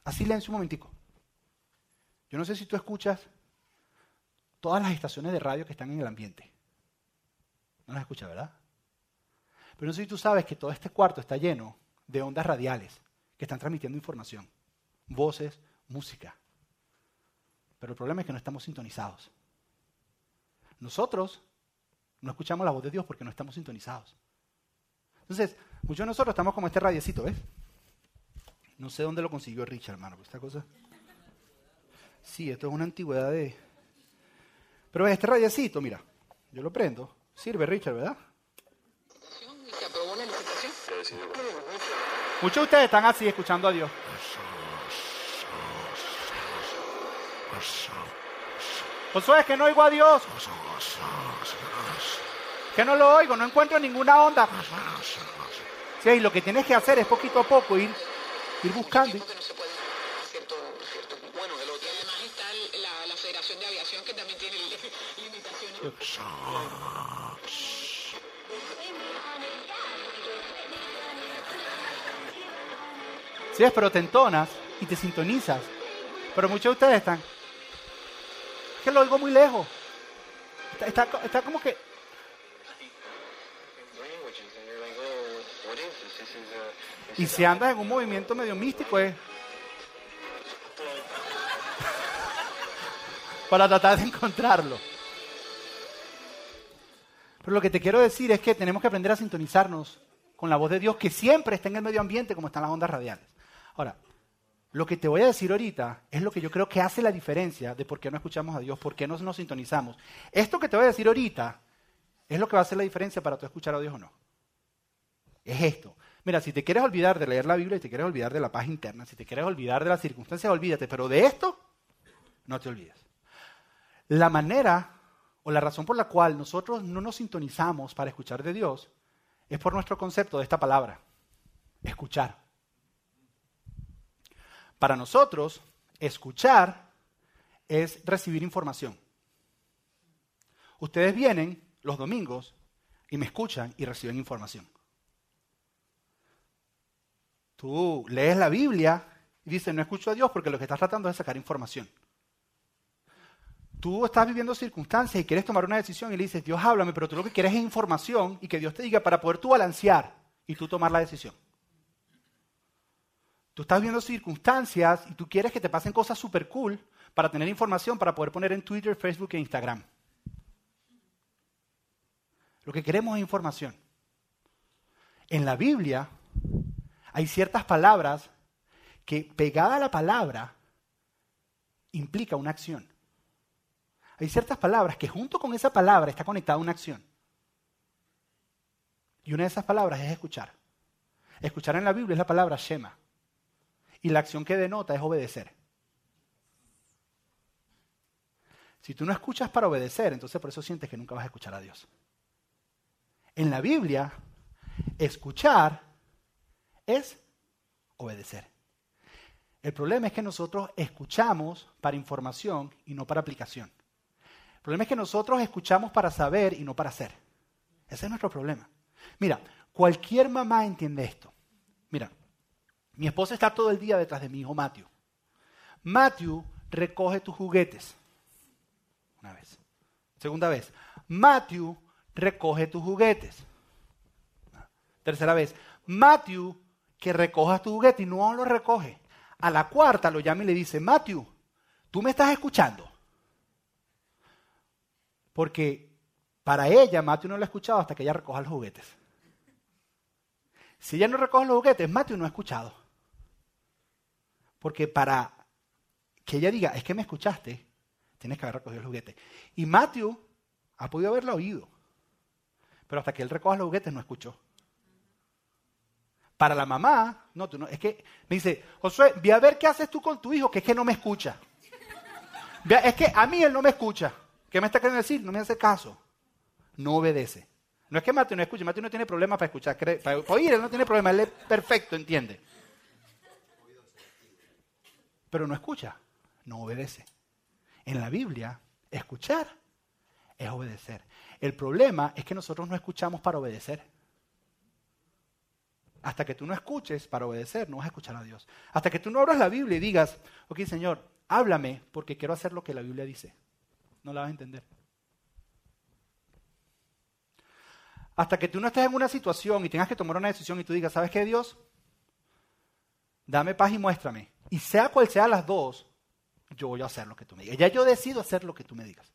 a silencio un momentico. Yo no sé si tú escuchas todas las estaciones de radio que están en el ambiente. No las escuchas, ¿verdad? Pero no sé si tú sabes que todo este cuarto está lleno de ondas radiales que están transmitiendo información, voces, música. Pero el problema es que no estamos sintonizados. Nosotros no escuchamos la voz de Dios porque no estamos sintonizados. Entonces, muchos de nosotros estamos como este radiecito, ¿ves? No sé dónde lo consiguió Richard, hermano, esta cosa. Sí, esto es una antigüedad de. Pero este radiacito, mira, yo lo prendo. Sirve, Richard, ¿verdad? Muchos de ustedes están así escuchando a Dios. Josué, que no oigo a Dios. Que no lo oigo, no encuentro ninguna onda. Sí, y lo que tienes que hacer es poquito a poco ir ir buscando. Sí, (laughs) es, pero te entonas y te sintonizas. Pero muchos de ustedes están. Que lo oigo muy lejos. Está, está, está como que. Y si andas en un movimiento medio místico es. (laughs) Para tratar de encontrarlo. Pero lo que te quiero decir es que tenemos que aprender a sintonizarnos con la voz de Dios que siempre está en el medio ambiente como están las ondas radiales. Ahora, lo que te voy a decir ahorita es lo que yo creo que hace la diferencia de por qué no escuchamos a Dios, por qué no nos sintonizamos. Esto que te voy a decir ahorita es lo que va a hacer la diferencia para tú escuchar a Dios o no. Es esto. Mira, si te quieres olvidar de leer la Biblia y te quieres olvidar de la paz interna, si te quieres olvidar de las circunstancias, olvídate, pero de esto no te olvides. La manera o la razón por la cual nosotros no nos sintonizamos para escuchar de Dios es por nuestro concepto de esta palabra, escuchar. Para nosotros, escuchar es recibir información. Ustedes vienen los domingos y me escuchan y reciben información. Tú lees la Biblia y dices, no escucho a Dios porque lo que estás tratando es sacar información. Tú estás viviendo circunstancias y quieres tomar una decisión y le dices, Dios háblame, pero tú lo que quieres es información y que Dios te diga para poder tú balancear y tú tomar la decisión. Tú estás viendo circunstancias y tú quieres que te pasen cosas súper cool para tener información para poder poner en Twitter, Facebook e Instagram. Lo que queremos es información. En la Biblia hay ciertas palabras que pegada a la palabra implica una acción. Hay ciertas palabras que junto con esa palabra está conectada una acción. Y una de esas palabras es escuchar. Escuchar en la Biblia es la palabra Shema. Y la acción que denota es obedecer. Si tú no escuchas para obedecer, entonces por eso sientes que nunca vas a escuchar a Dios. En la Biblia, escuchar es obedecer. El problema es que nosotros escuchamos para información y no para aplicación. El problema es que nosotros escuchamos para saber y no para hacer. Ese es nuestro problema. Mira, cualquier mamá entiende esto. Mira, mi esposa está todo el día detrás de mi hijo Matthew. Matthew recoge tus juguetes. Una vez. Segunda vez. Matthew recoge tus juguetes. Tercera vez. Matthew que recojas tu juguete y no lo recoge. A la cuarta lo llama y le dice, Matthew, ¿tú me estás escuchando? Porque para ella, Matthew no lo ha escuchado hasta que ella recoja los juguetes. Si ella no recoge los juguetes, Matthew no ha escuchado. Porque para que ella diga, es que me escuchaste, tienes que haber recogido el juguete. Y Matthew ha podido haberlo oído. Pero hasta que él recoja los juguetes no escuchó. Para la mamá, no, tú no, es que me dice, Josué, ve a ver qué haces tú con tu hijo, que es que no me escucha. Es que a mí él no me escucha. ¿Qué me está queriendo decir? No me hace caso. No obedece. No es que Mateo no escuche, Mateo no tiene problema para escuchar, para oír, él no tiene problema, él es perfecto, entiende. Pero no escucha, no obedece. En la Biblia, escuchar es obedecer. El problema es que nosotros no escuchamos para obedecer. Hasta que tú no escuches para obedecer, no vas a escuchar a Dios. Hasta que tú no abras la Biblia y digas, ok Señor, háblame porque quiero hacer lo que la Biblia dice. No la vas a entender. Hasta que tú no estés en una situación y tengas que tomar una decisión y tú digas, ¿sabes qué Dios? Dame paz y muéstrame. Y sea cual sea las dos, yo voy a hacer lo que tú me digas. Ya yo decido hacer lo que tú me digas.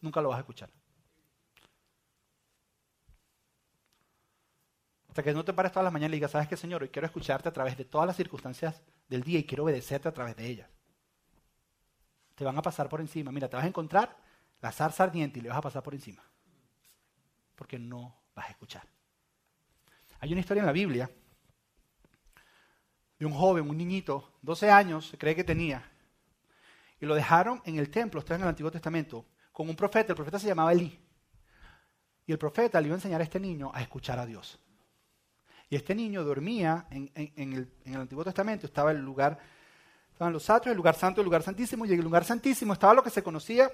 Nunca lo vas a escuchar. Hasta que no te pares todas las mañanas y digas, ¿sabes qué, Señor? Hoy quiero escucharte a través de todas las circunstancias del día y quiero obedecerte a través de ellas. Te van a pasar por encima. Mira, te vas a encontrar la zarza ardiente y le vas a pasar por encima. Porque no vas a escuchar. Hay una historia en la Biblia de un joven, un niñito, 12 años, se cree que tenía, y lo dejaron en el templo, está en el Antiguo Testamento, con un profeta, el profeta se llamaba Elí. Y el profeta le iba a enseñar a este niño a escuchar a Dios. Y este niño dormía en, el Antiguo Testamento, estaba el lugar, estaban los atrios, el lugar santo, el lugar santísimo, y en el lugar santísimo estaba lo que se conocía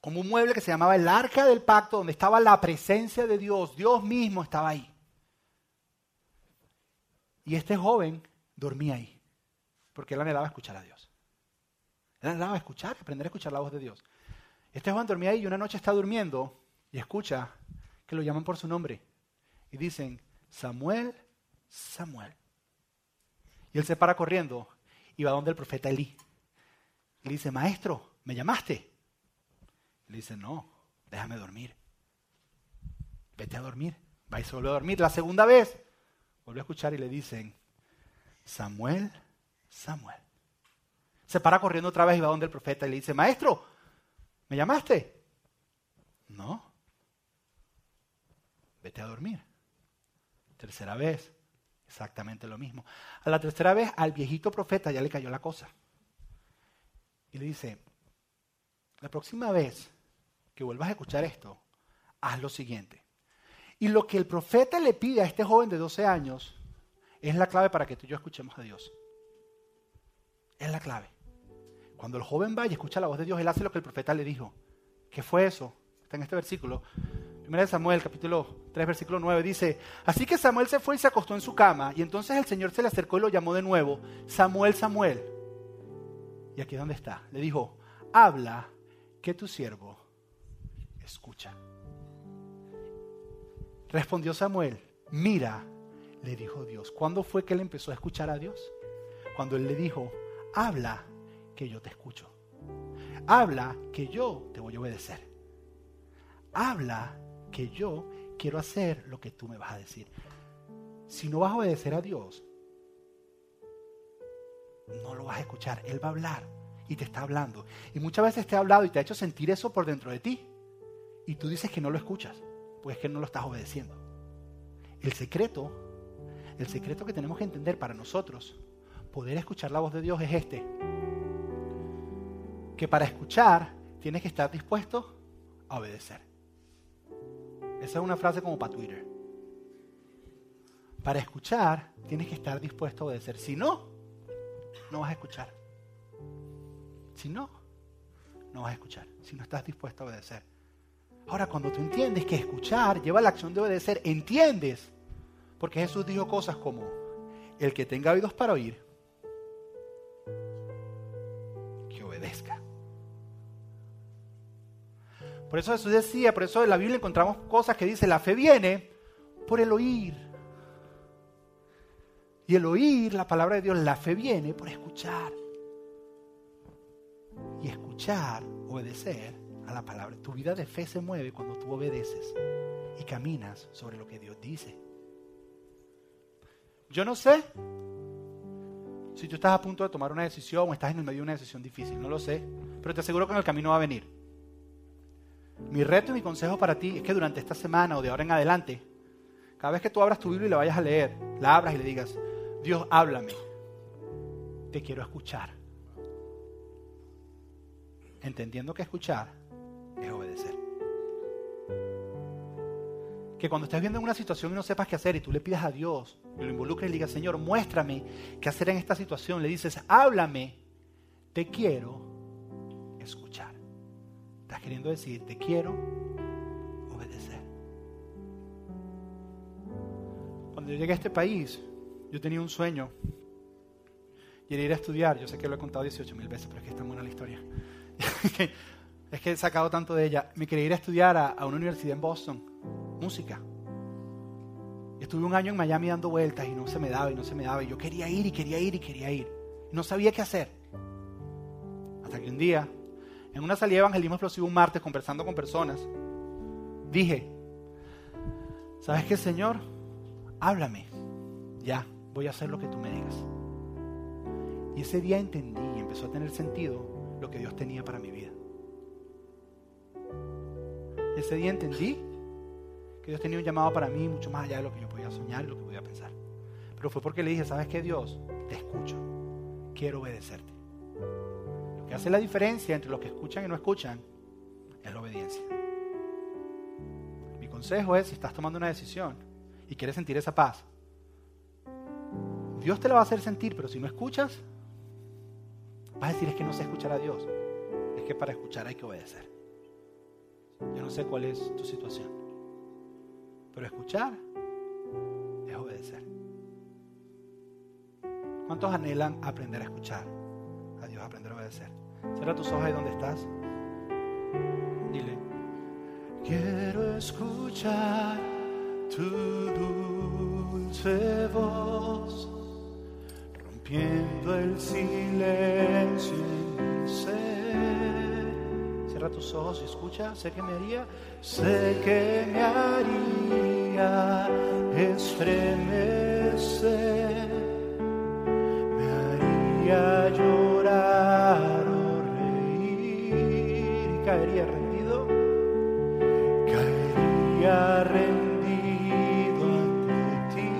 como un mueble que se llamaba el arca del pacto, donde estaba la presencia de Dios, Dios mismo estaba ahí. Y este joven dormía ahí, porque él anhelaba escuchar a Dios. Él anhelaba escuchar, aprender a escuchar la voz de Dios. Este joven dormía ahí y una noche está durmiendo y escucha que lo llaman por su nombre. Y dicen, Samuel, Samuel. Y él se para corriendo y va donde el profeta Elí. Le dice, maestro, ¿me llamaste? Le dice, no, déjame dormir. Vete a dormir. Va y se a dormir. La segunda vez, vuelve a escuchar y le dicen, Samuel, Samuel. Se para corriendo otra vez y va donde el profeta y le dice, maestro, ¿me llamaste? No. Vete a dormir. Tercera vez, exactamente lo mismo. A la tercera vez, al viejito profeta ya le cayó la cosa. Y le dice, la próxima vez que vuelvas a escuchar esto, haz lo siguiente. Y lo que el profeta le pide a este joven de 12 años es la clave para que tú y yo escuchemos a Dios. Es la clave. Cuando el joven va y escucha la voz de Dios, él hace lo que el profeta le dijo. ¿Qué fue eso? Está en este versículo. Primera de Samuel, capítulo 3, versículo 9, dice, Así que Samuel se fue y se acostó en su cama, y entonces el Señor se le acercó y lo llamó de nuevo, Samuel, Samuel. Y aquí dónde está. Le dijo, habla que tu siervo escucha. Respondió Samuel, mira, le dijo Dios. ¿Cuándo fue que él empezó a escuchar a Dios? Cuando él le dijo, habla que yo te escucho. Habla que yo te voy a obedecer. Habla que yo quiero hacer lo que tú me vas a decir. Si no vas a obedecer a Dios, no lo vas a escuchar. Él va a hablar y te está hablando. Y muchas veces te ha hablado y te ha hecho sentir eso por dentro de ti. Y tú dices que no lo escuchas, pues es que no lo estás obedeciendo. El secreto, el secreto que tenemos que entender para nosotros, poder escuchar la voz de Dios es este. Que para escuchar tienes que estar dispuesto a obedecer. Esa es una frase como para Twitter. Para escuchar tienes que estar dispuesto a obedecer. Si no, no vas a escuchar. Si no, no vas a escuchar. Si no estás dispuesto a obedecer. Ahora, cuando tú entiendes que escuchar lleva la acción de obedecer, entiendes. Porque Jesús dijo cosas como, el que tenga oídos para oír, que obedezca. Por eso Jesús decía, por eso en la Biblia encontramos cosas que dice, la fe viene por el oír. Y el oír la palabra de Dios, la fe viene por escuchar. Y escuchar, obedecer a la palabra. Tu vida de fe se mueve cuando tú obedeces y caminas sobre lo que Dios dice. Yo no sé si tú estás a punto de tomar una decisión o estás en el medio de una decisión difícil, no lo sé, pero te aseguro que en el camino va a venir. Mi reto y mi consejo para ti es que durante esta semana o de ahora en adelante Cada vez que tú abras tu Biblia y la vayas a leer, la abras y le digas, Dios, háblame. Te quiero escuchar. Entendiendo que escuchar Que cuando estés viendo una situación y no sepas qué hacer y tú le pides a Dios y lo involucres y le digas, Señor, muéstrame qué hacer en esta situación, le dices, háblame, te quiero escuchar. Estás queriendo decir, te quiero obedecer. Cuando yo llegué a este país, yo tenía un sueño y era ir a estudiar. Yo sé que lo he contado 18 mil veces, pero es que es tan buena la historia. (laughs) es que he sacado tanto de ella. Me quería ir a estudiar a, una universidad en Boston, música. Estuve un año en Miami dando vueltas y no se me daba y no se me daba. Y yo quería ir y quería ir y quería ir. No sabía qué hacer. Hasta que un día, en una salida de evangelismo explosivo un martes, conversando con personas, dije, ¿sabes qué, Señor? Háblame. Ya, voy a hacer lo que tú me digas. Y ese día entendí y empezó a tener sentido lo que Dios tenía para mi vida. Ese día entendí que Dios tenía un llamado para mí mucho más allá de lo que yo podía soñar y lo que podía pensar. Pero fue porque le dije, ¿sabes qué Dios? Te escucho. Quiero obedecerte. Lo que hace la diferencia entre los que escuchan y no escuchan es la obediencia. Mi consejo es, si estás tomando una decisión y quieres sentir esa paz, Dios te la va a hacer sentir, pero si no escuchas, vas a decir es que no sé escuchar a Dios. Es que para escuchar hay que obedecer. Yo no sé cuál es tu situación, pero escuchar es obedecer. ¿Cuántos anhelan aprender a escuchar? A Dios aprender a obedecer. Cierra tus ojos ahí donde estás. Dile, quiero escuchar tu dulce voz rompiendo el silencio. Tus ojos y escucha, sé que me haría, sé que me haría estremecer, me haría llorar o reír y caería rendido, caería rendido ante ti.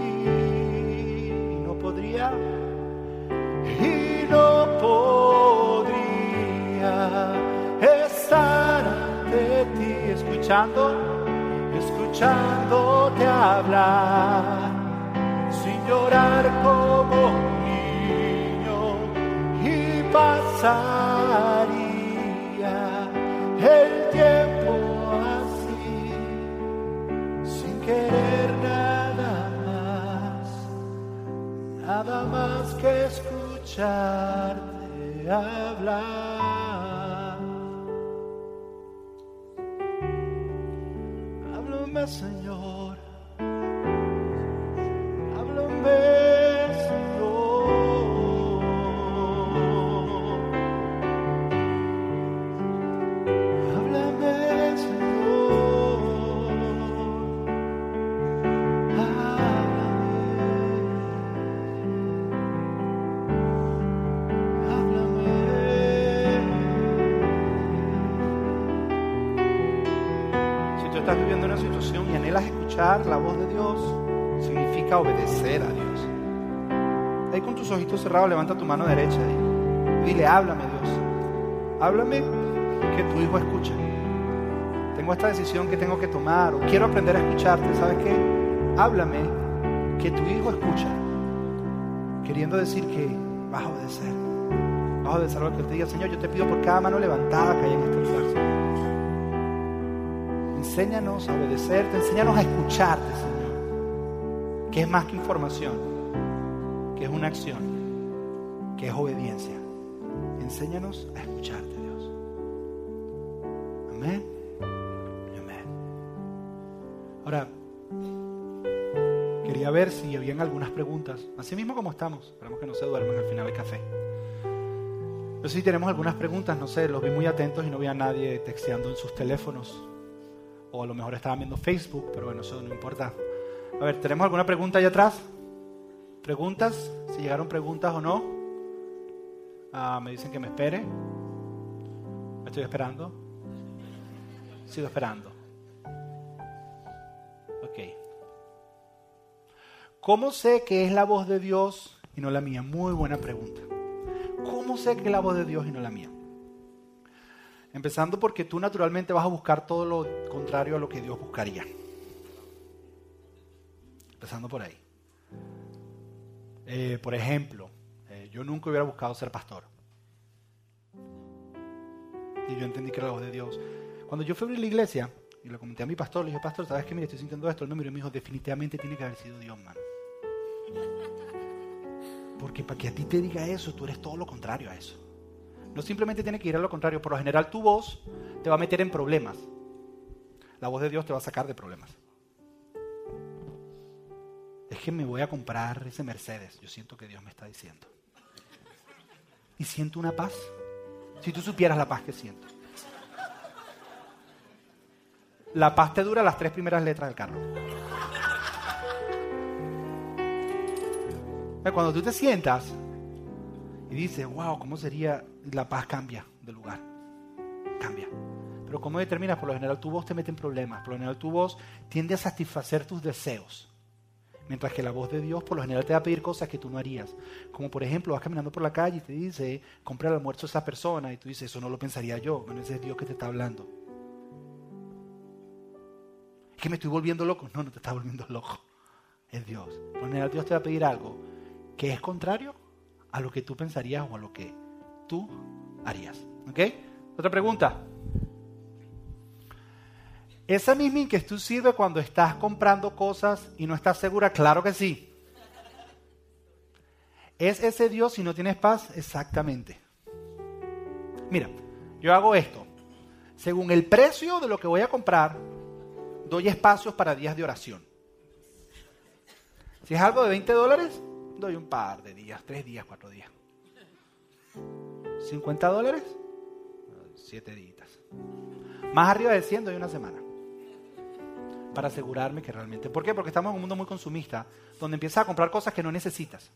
No podría escuchando, escuchándote hablar, sin llorar como un niño y pasaría el tiempo así, sin querer nada más nada más que escucharte hablar. Señor. Levanta tu mano derecha y dile, háblame Dios. Háblame que tu hijo escuche. Tengo esta decisión que tengo que tomar o quiero aprender a escucharte. ¿Sabes qué? Háblame que tu hijo escucha. Queriendo decir que vas a obedecer. Vas a obedecer lo que te diga. Señor, yo te pido por cada mano levantada que hay en este lugar. Señor. Enséñanos a obedecerte, enséñanos a escucharte, Señor. Que es más que información, que es una acción, es obediencia. Enséñanos a escucharte, Dios. Amén. Amén. Ahora, quería ver si habían algunas preguntas. Así mismo como estamos. Esperamos que no se duerman al final del café. Sé si tenemos algunas preguntas, no sé, los vi muy atentos y no vi a nadie texteando en sus teléfonos. O a lo mejor estaban viendo Facebook, pero bueno, eso no importa. A ver, ¿tenemos alguna pregunta allá atrás? ¿Preguntas? Si llegaron preguntas o no. Ah, me dicen que me espere. Me estoy esperando. Sigo esperando. Ok. ¿Cómo sé que es la voz de Dios y no la mía? Muy buena pregunta. ¿Cómo sé que es la voz de Dios y no la mía? Empezando porque tú naturalmente vas a buscar todo lo contrario a lo que Dios buscaría. Empezando por ahí. Eh, por ejemplo, yo nunca hubiera buscado ser pastor. Y yo entendí que era la voz de Dios. Cuando yo fui a abrir la iglesia y le comenté a mi pastor, le dije, pastor, ¿sabes qué? Mire, estoy sintiendo esto. Miró y me dijo, definitivamente tiene que haber sido Dios, mano. Porque para que a ti te diga eso, tú eres todo lo contrario a eso. No simplemente tiene que ir a lo contrario. Por lo general, tu voz te va a meter en problemas. La voz de Dios te va a sacar de problemas. Es que me voy a comprar ese Mercedes. Yo siento que Dios me está diciendo. Y siento una paz. Si tú supieras la paz que siento. La paz te dura las tres primeras letras del carro. Cuando tú te sientas y dices, wow, ¿cómo sería? La paz cambia de lugar. Cambia. Pero ¿cómo determinas? Por lo general tu voz te mete en problemas. Por lo general tu voz tiende a satisfacer tus deseos. Mientras que la voz de Dios por lo general te va a pedir cosas que tú no harías. Como por ejemplo, vas caminando por la calle y te dice, compra el almuerzo a esa persona. Y tú dices, eso no lo pensaría yo. Bueno, ese es Dios que te está hablando. Es que me estoy volviendo loco. No, no te estás volviendo loco. Es Dios. Por lo general Dios te va a pedir algo que es contrario a lo que tú pensarías o a lo que tú harías. ¿Ok? Otra pregunta. ¿Esa misma inquietud sirve cuando estás comprando cosas y no estás segura? Claro que sí. ¿Es ese Dios si no tienes paz? Exactamente. Mira, yo hago esto. Según el precio de lo que voy a comprar, doy espacios para días de oración. Si es algo de 20 dólares, doy un par de días, tres días, cuatro días. 50 dólares, siete días. Más arriba de 100 doy una semana. Para asegurarme que realmente... ¿Por qué? Porque estamos en un mundo muy consumista, donde empiezas a comprar cosas que no necesitas.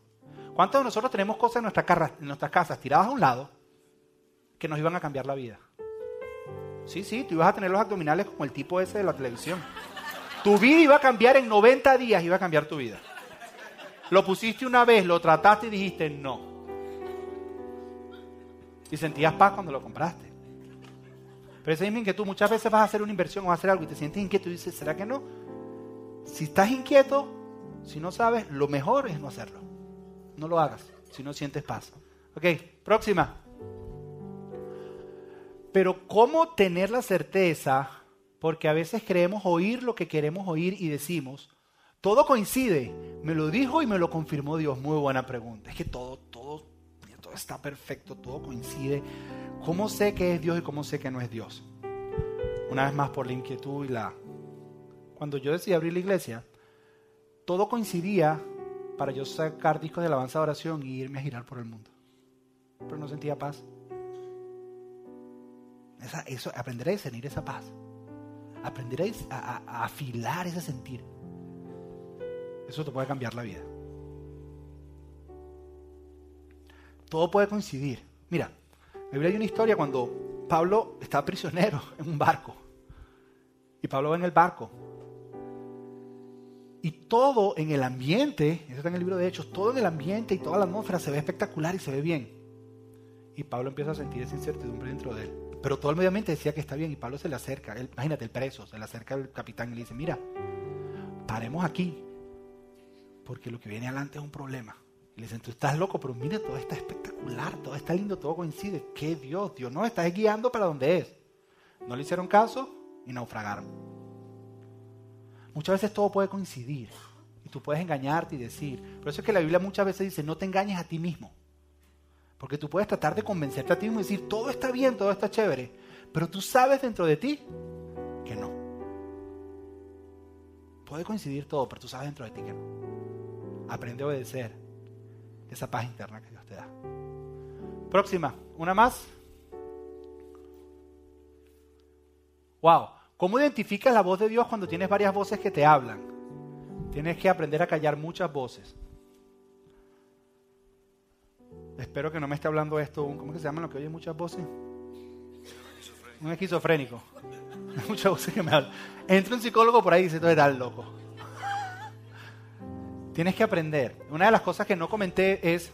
¿Cuántos de nosotros tenemos cosas en, nuestra en nuestras casas tiradas a un lado que nos iban a cambiar la vida? Sí, sí, tú ibas a tener los abdominales como el tipo ese de la televisión. Tu vida iba a cambiar en 90 días, iba a cambiar tu vida. Lo pusiste una vez, lo trataste y dijiste no. Y sentías paz cuando lo compraste. Pero ese mismo inquietud, muchas veces vas a hacer una inversión o a hacer algo y te sientes inquieto y dices, ¿será que no? Si estás inquieto, si no sabes, lo mejor es no hacerlo. No lo hagas si no sientes paz. Ok, próxima. Pero ¿cómo tener la certeza? Porque a veces creemos oír lo que queremos oír y decimos, todo coincide. Me lo dijo y me lo confirmó Dios. Muy buena pregunta. Es que todo, todo, todo está perfecto, todo coincide. ¿Cómo sé que es Dios y cómo sé que no es Dios? Una vez más por la inquietud y la... Cuando yo decidí abrir la iglesia, todo coincidía para yo sacar discos de alabanza de oración y irme a girar por el mundo. Pero no sentía paz. eso, aprender a discernir esa paz. Aprender a afilar ese sentir. Eso te puede cambiar la vida. Todo puede coincidir. Mira, me hay una historia cuando Pablo está prisionero (laughs) en un barco. Y Pablo va en el barco. Y todo en el ambiente, eso está en el libro de Hechos, todo en el ambiente y toda la atmósfera se ve espectacular y se ve bien. Y Pablo empieza a sentir esa incertidumbre dentro de él. Pero todo el medio ambiente decía que está bien y Pablo se le acerca, imagínate el preso, se le acerca al capitán y le dice, mira, paremos aquí, porque lo que viene adelante es un problema. Y le dicen, tú estás loco, pero mira, todo está espectacular, todo está lindo, todo coincide. ¿Qué Dios? Dios nos está guiando para donde es. No le hicieron caso y naufragaron. Muchas veces todo puede coincidir y tú puedes engañarte y decir. Por eso es que la Biblia muchas veces dice, no te engañes a ti mismo. Porque tú puedes tratar de convencerte a ti mismo y decir, todo está bien, todo está chévere. Pero tú sabes dentro de ti que no. Puede coincidir todo, pero tú sabes dentro de ti que no. Aprende a obedecer esa paz interna que Dios te da. Próxima, una más. Wow, ¿cómo identificas la voz de Dios cuando tienes varias voces que te hablan? Tienes que aprender a callar muchas voces. Espero que no me esté hablando esto, ¿cómo que se llama lo que oye muchas voces? Un esquizofrénico. (laughs) Muchas voces que me hablan. Entra un psicólogo por ahí y dice, tú eres loco Tienes que aprender. Una de las cosas que no comenté es,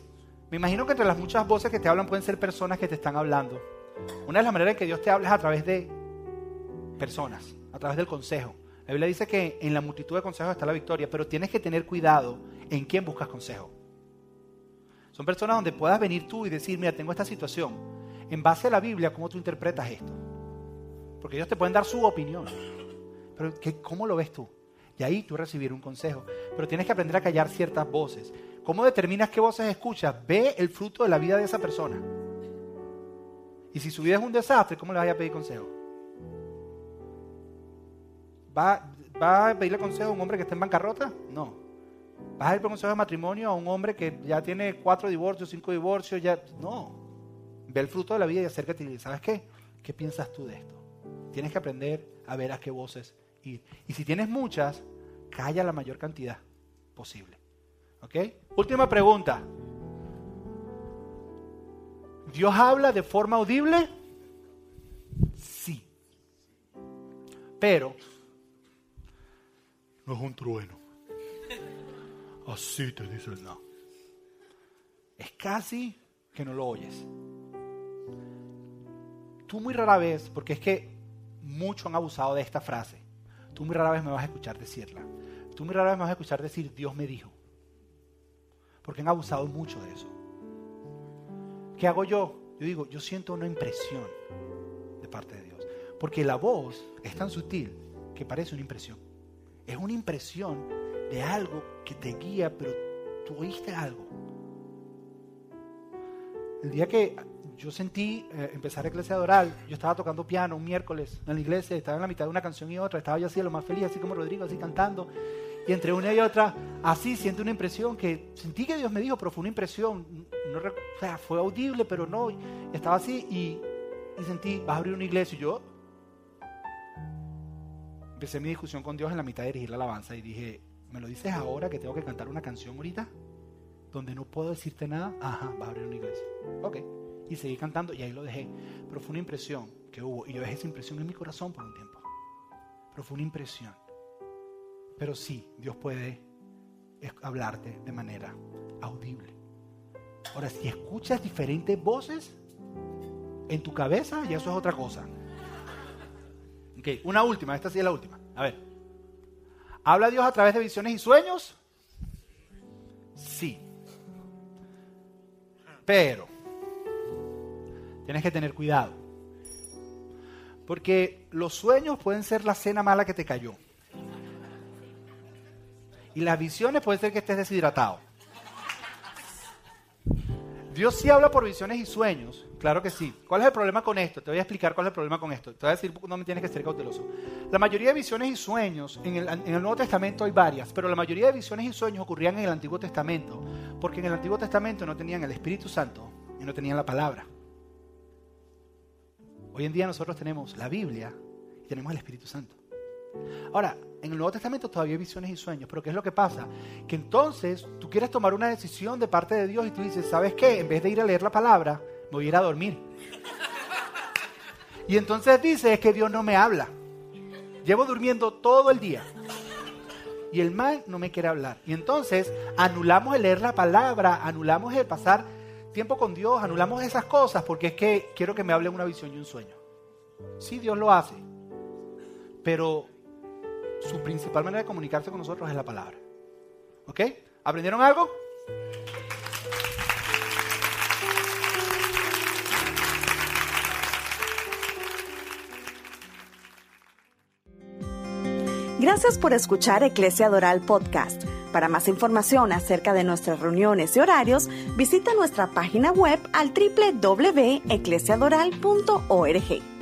me imagino que entre las muchas voces que te hablan pueden ser personas que te están hablando. Una de las maneras en que Dios te habla es a través de personas, a través del consejo. La Biblia dice que en la multitud de consejos está la victoria, pero tienes que tener cuidado en quién buscas consejo. Son personas donde puedas venir tú y decir, mira, tengo esta situación. En base a la Biblia, ¿cómo tú interpretas esto? Porque ellos te pueden dar su opinión. Pero ¿qué, ¿cómo lo ves tú? Y ahí tú recibir un consejo. Pero tienes que aprender a callar ciertas voces. ¿Cómo determinas qué voces escuchas? Ve el fruto de la vida de esa persona. Y si su vida es un desastre, ¿cómo le vas a pedir consejo? ¿Va, ¿Va a pedirle consejo a un hombre que está en bancarrota? No. ¿Vas a ir por consejo de matrimonio a un hombre que ya tiene cuatro divorcios, cinco divorcios? Ya... No. Ve el fruto de la vida y acércate y ¿sabes qué? ¿Qué piensas tú de esto? Tienes que aprender a ver a qué voces Y si tienes muchas, calla la mayor cantidad posible. ¿Ok? Última pregunta. ¿Dios habla de forma audible? Sí. Pero no es un trueno. Así te dice no. Es casi que no lo oyes. Tú muy rara vez, porque es que muchos han abusado de esta frase, tú muy rara vez me vas a escuchar decirla. Tú muy rara vez me vas a escuchar decir Dios me dijo. Porque han abusado mucho de eso. ¿Qué hago yo? Yo digo, yo siento una impresión de parte de Dios. Porque la voz es tan sutil que parece una impresión. Es una impresión de algo que te guía, pero tú oíste algo. El día que yo sentí eh, empezar a iglesia oral, yo estaba tocando piano un miércoles en la iglesia, estaba en la mitad de una canción y otra, estaba yo así lo más feliz, así como Rodrigo, así cantando. Y entre una y otra, así siento una impresión que sentí que Dios me dijo, pero fue una impresión, no, o sea, fue audible, pero no. Estaba así y, y sentí, vas a abrir una iglesia. Y yo empecé mi discusión con Dios en la mitad de dirigir la alabanza y dije, ¿me lo dices ahora que tengo que cantar una canción ahorita? Donde no puedo decirte nada. Ajá, vas a abrir una iglesia. Ok. Y seguí cantando y ahí lo dejé. Pero fue una impresión que hubo. Y yo dejé esa impresión en mi corazón por un tiempo. Pero fue una impresión. Pero sí, Dios puede hablarte de manera audible. Ahora, si escuchas diferentes voces en tu cabeza, ya eso es otra cosa. Ok, una última, esta sí es la última. A ver. ¿Habla Dios a través de visiones y sueños? Sí. Pero tienes que tener cuidado. Porque los sueños pueden ser la cena mala que te cayó. Y las visiones pueden ser que estés deshidratado. Dios sí habla por visiones y sueños, claro que sí. ¿Cuál es el problema con esto? Te voy a explicar cuál es el problema con esto. Te voy a decir dónde tienes que ser cauteloso. La mayoría de visiones y sueños, en el, en el, Nuevo Testamento hay varias, pero la mayoría de visiones y sueños ocurrían en el Antiguo Testamento, porque en el Antiguo Testamento no tenían el Espíritu Santo y no tenían la palabra. Hoy en día nosotros tenemos la Biblia y tenemos el Espíritu Santo. Ahora, en el Nuevo Testamento todavía hay visiones y sueños, pero ¿qué es lo que pasa? Que entonces tú quieres tomar una decisión de parte de Dios y tú dices, ¿sabes qué? En vez de ir a leer la palabra, me voy a ir a dormir. Y entonces dices que Dios no me habla. Llevo durmiendo todo el día. Y el mal no me quiere hablar. Y entonces anulamos el leer la palabra, anulamos el pasar tiempo con Dios, anulamos esas cosas porque es que quiero que me hable una visión y un sueño. Sí, Dios lo hace. Pero su principal manera de comunicarse con nosotros es la palabra. ¿Ok? ¿Aprendieron algo? Gracias por escuchar Eclesia Doral Podcast. Para más información acerca de nuestras reuniones y horarios, visita nuestra página web al www.eclesiadoral.org.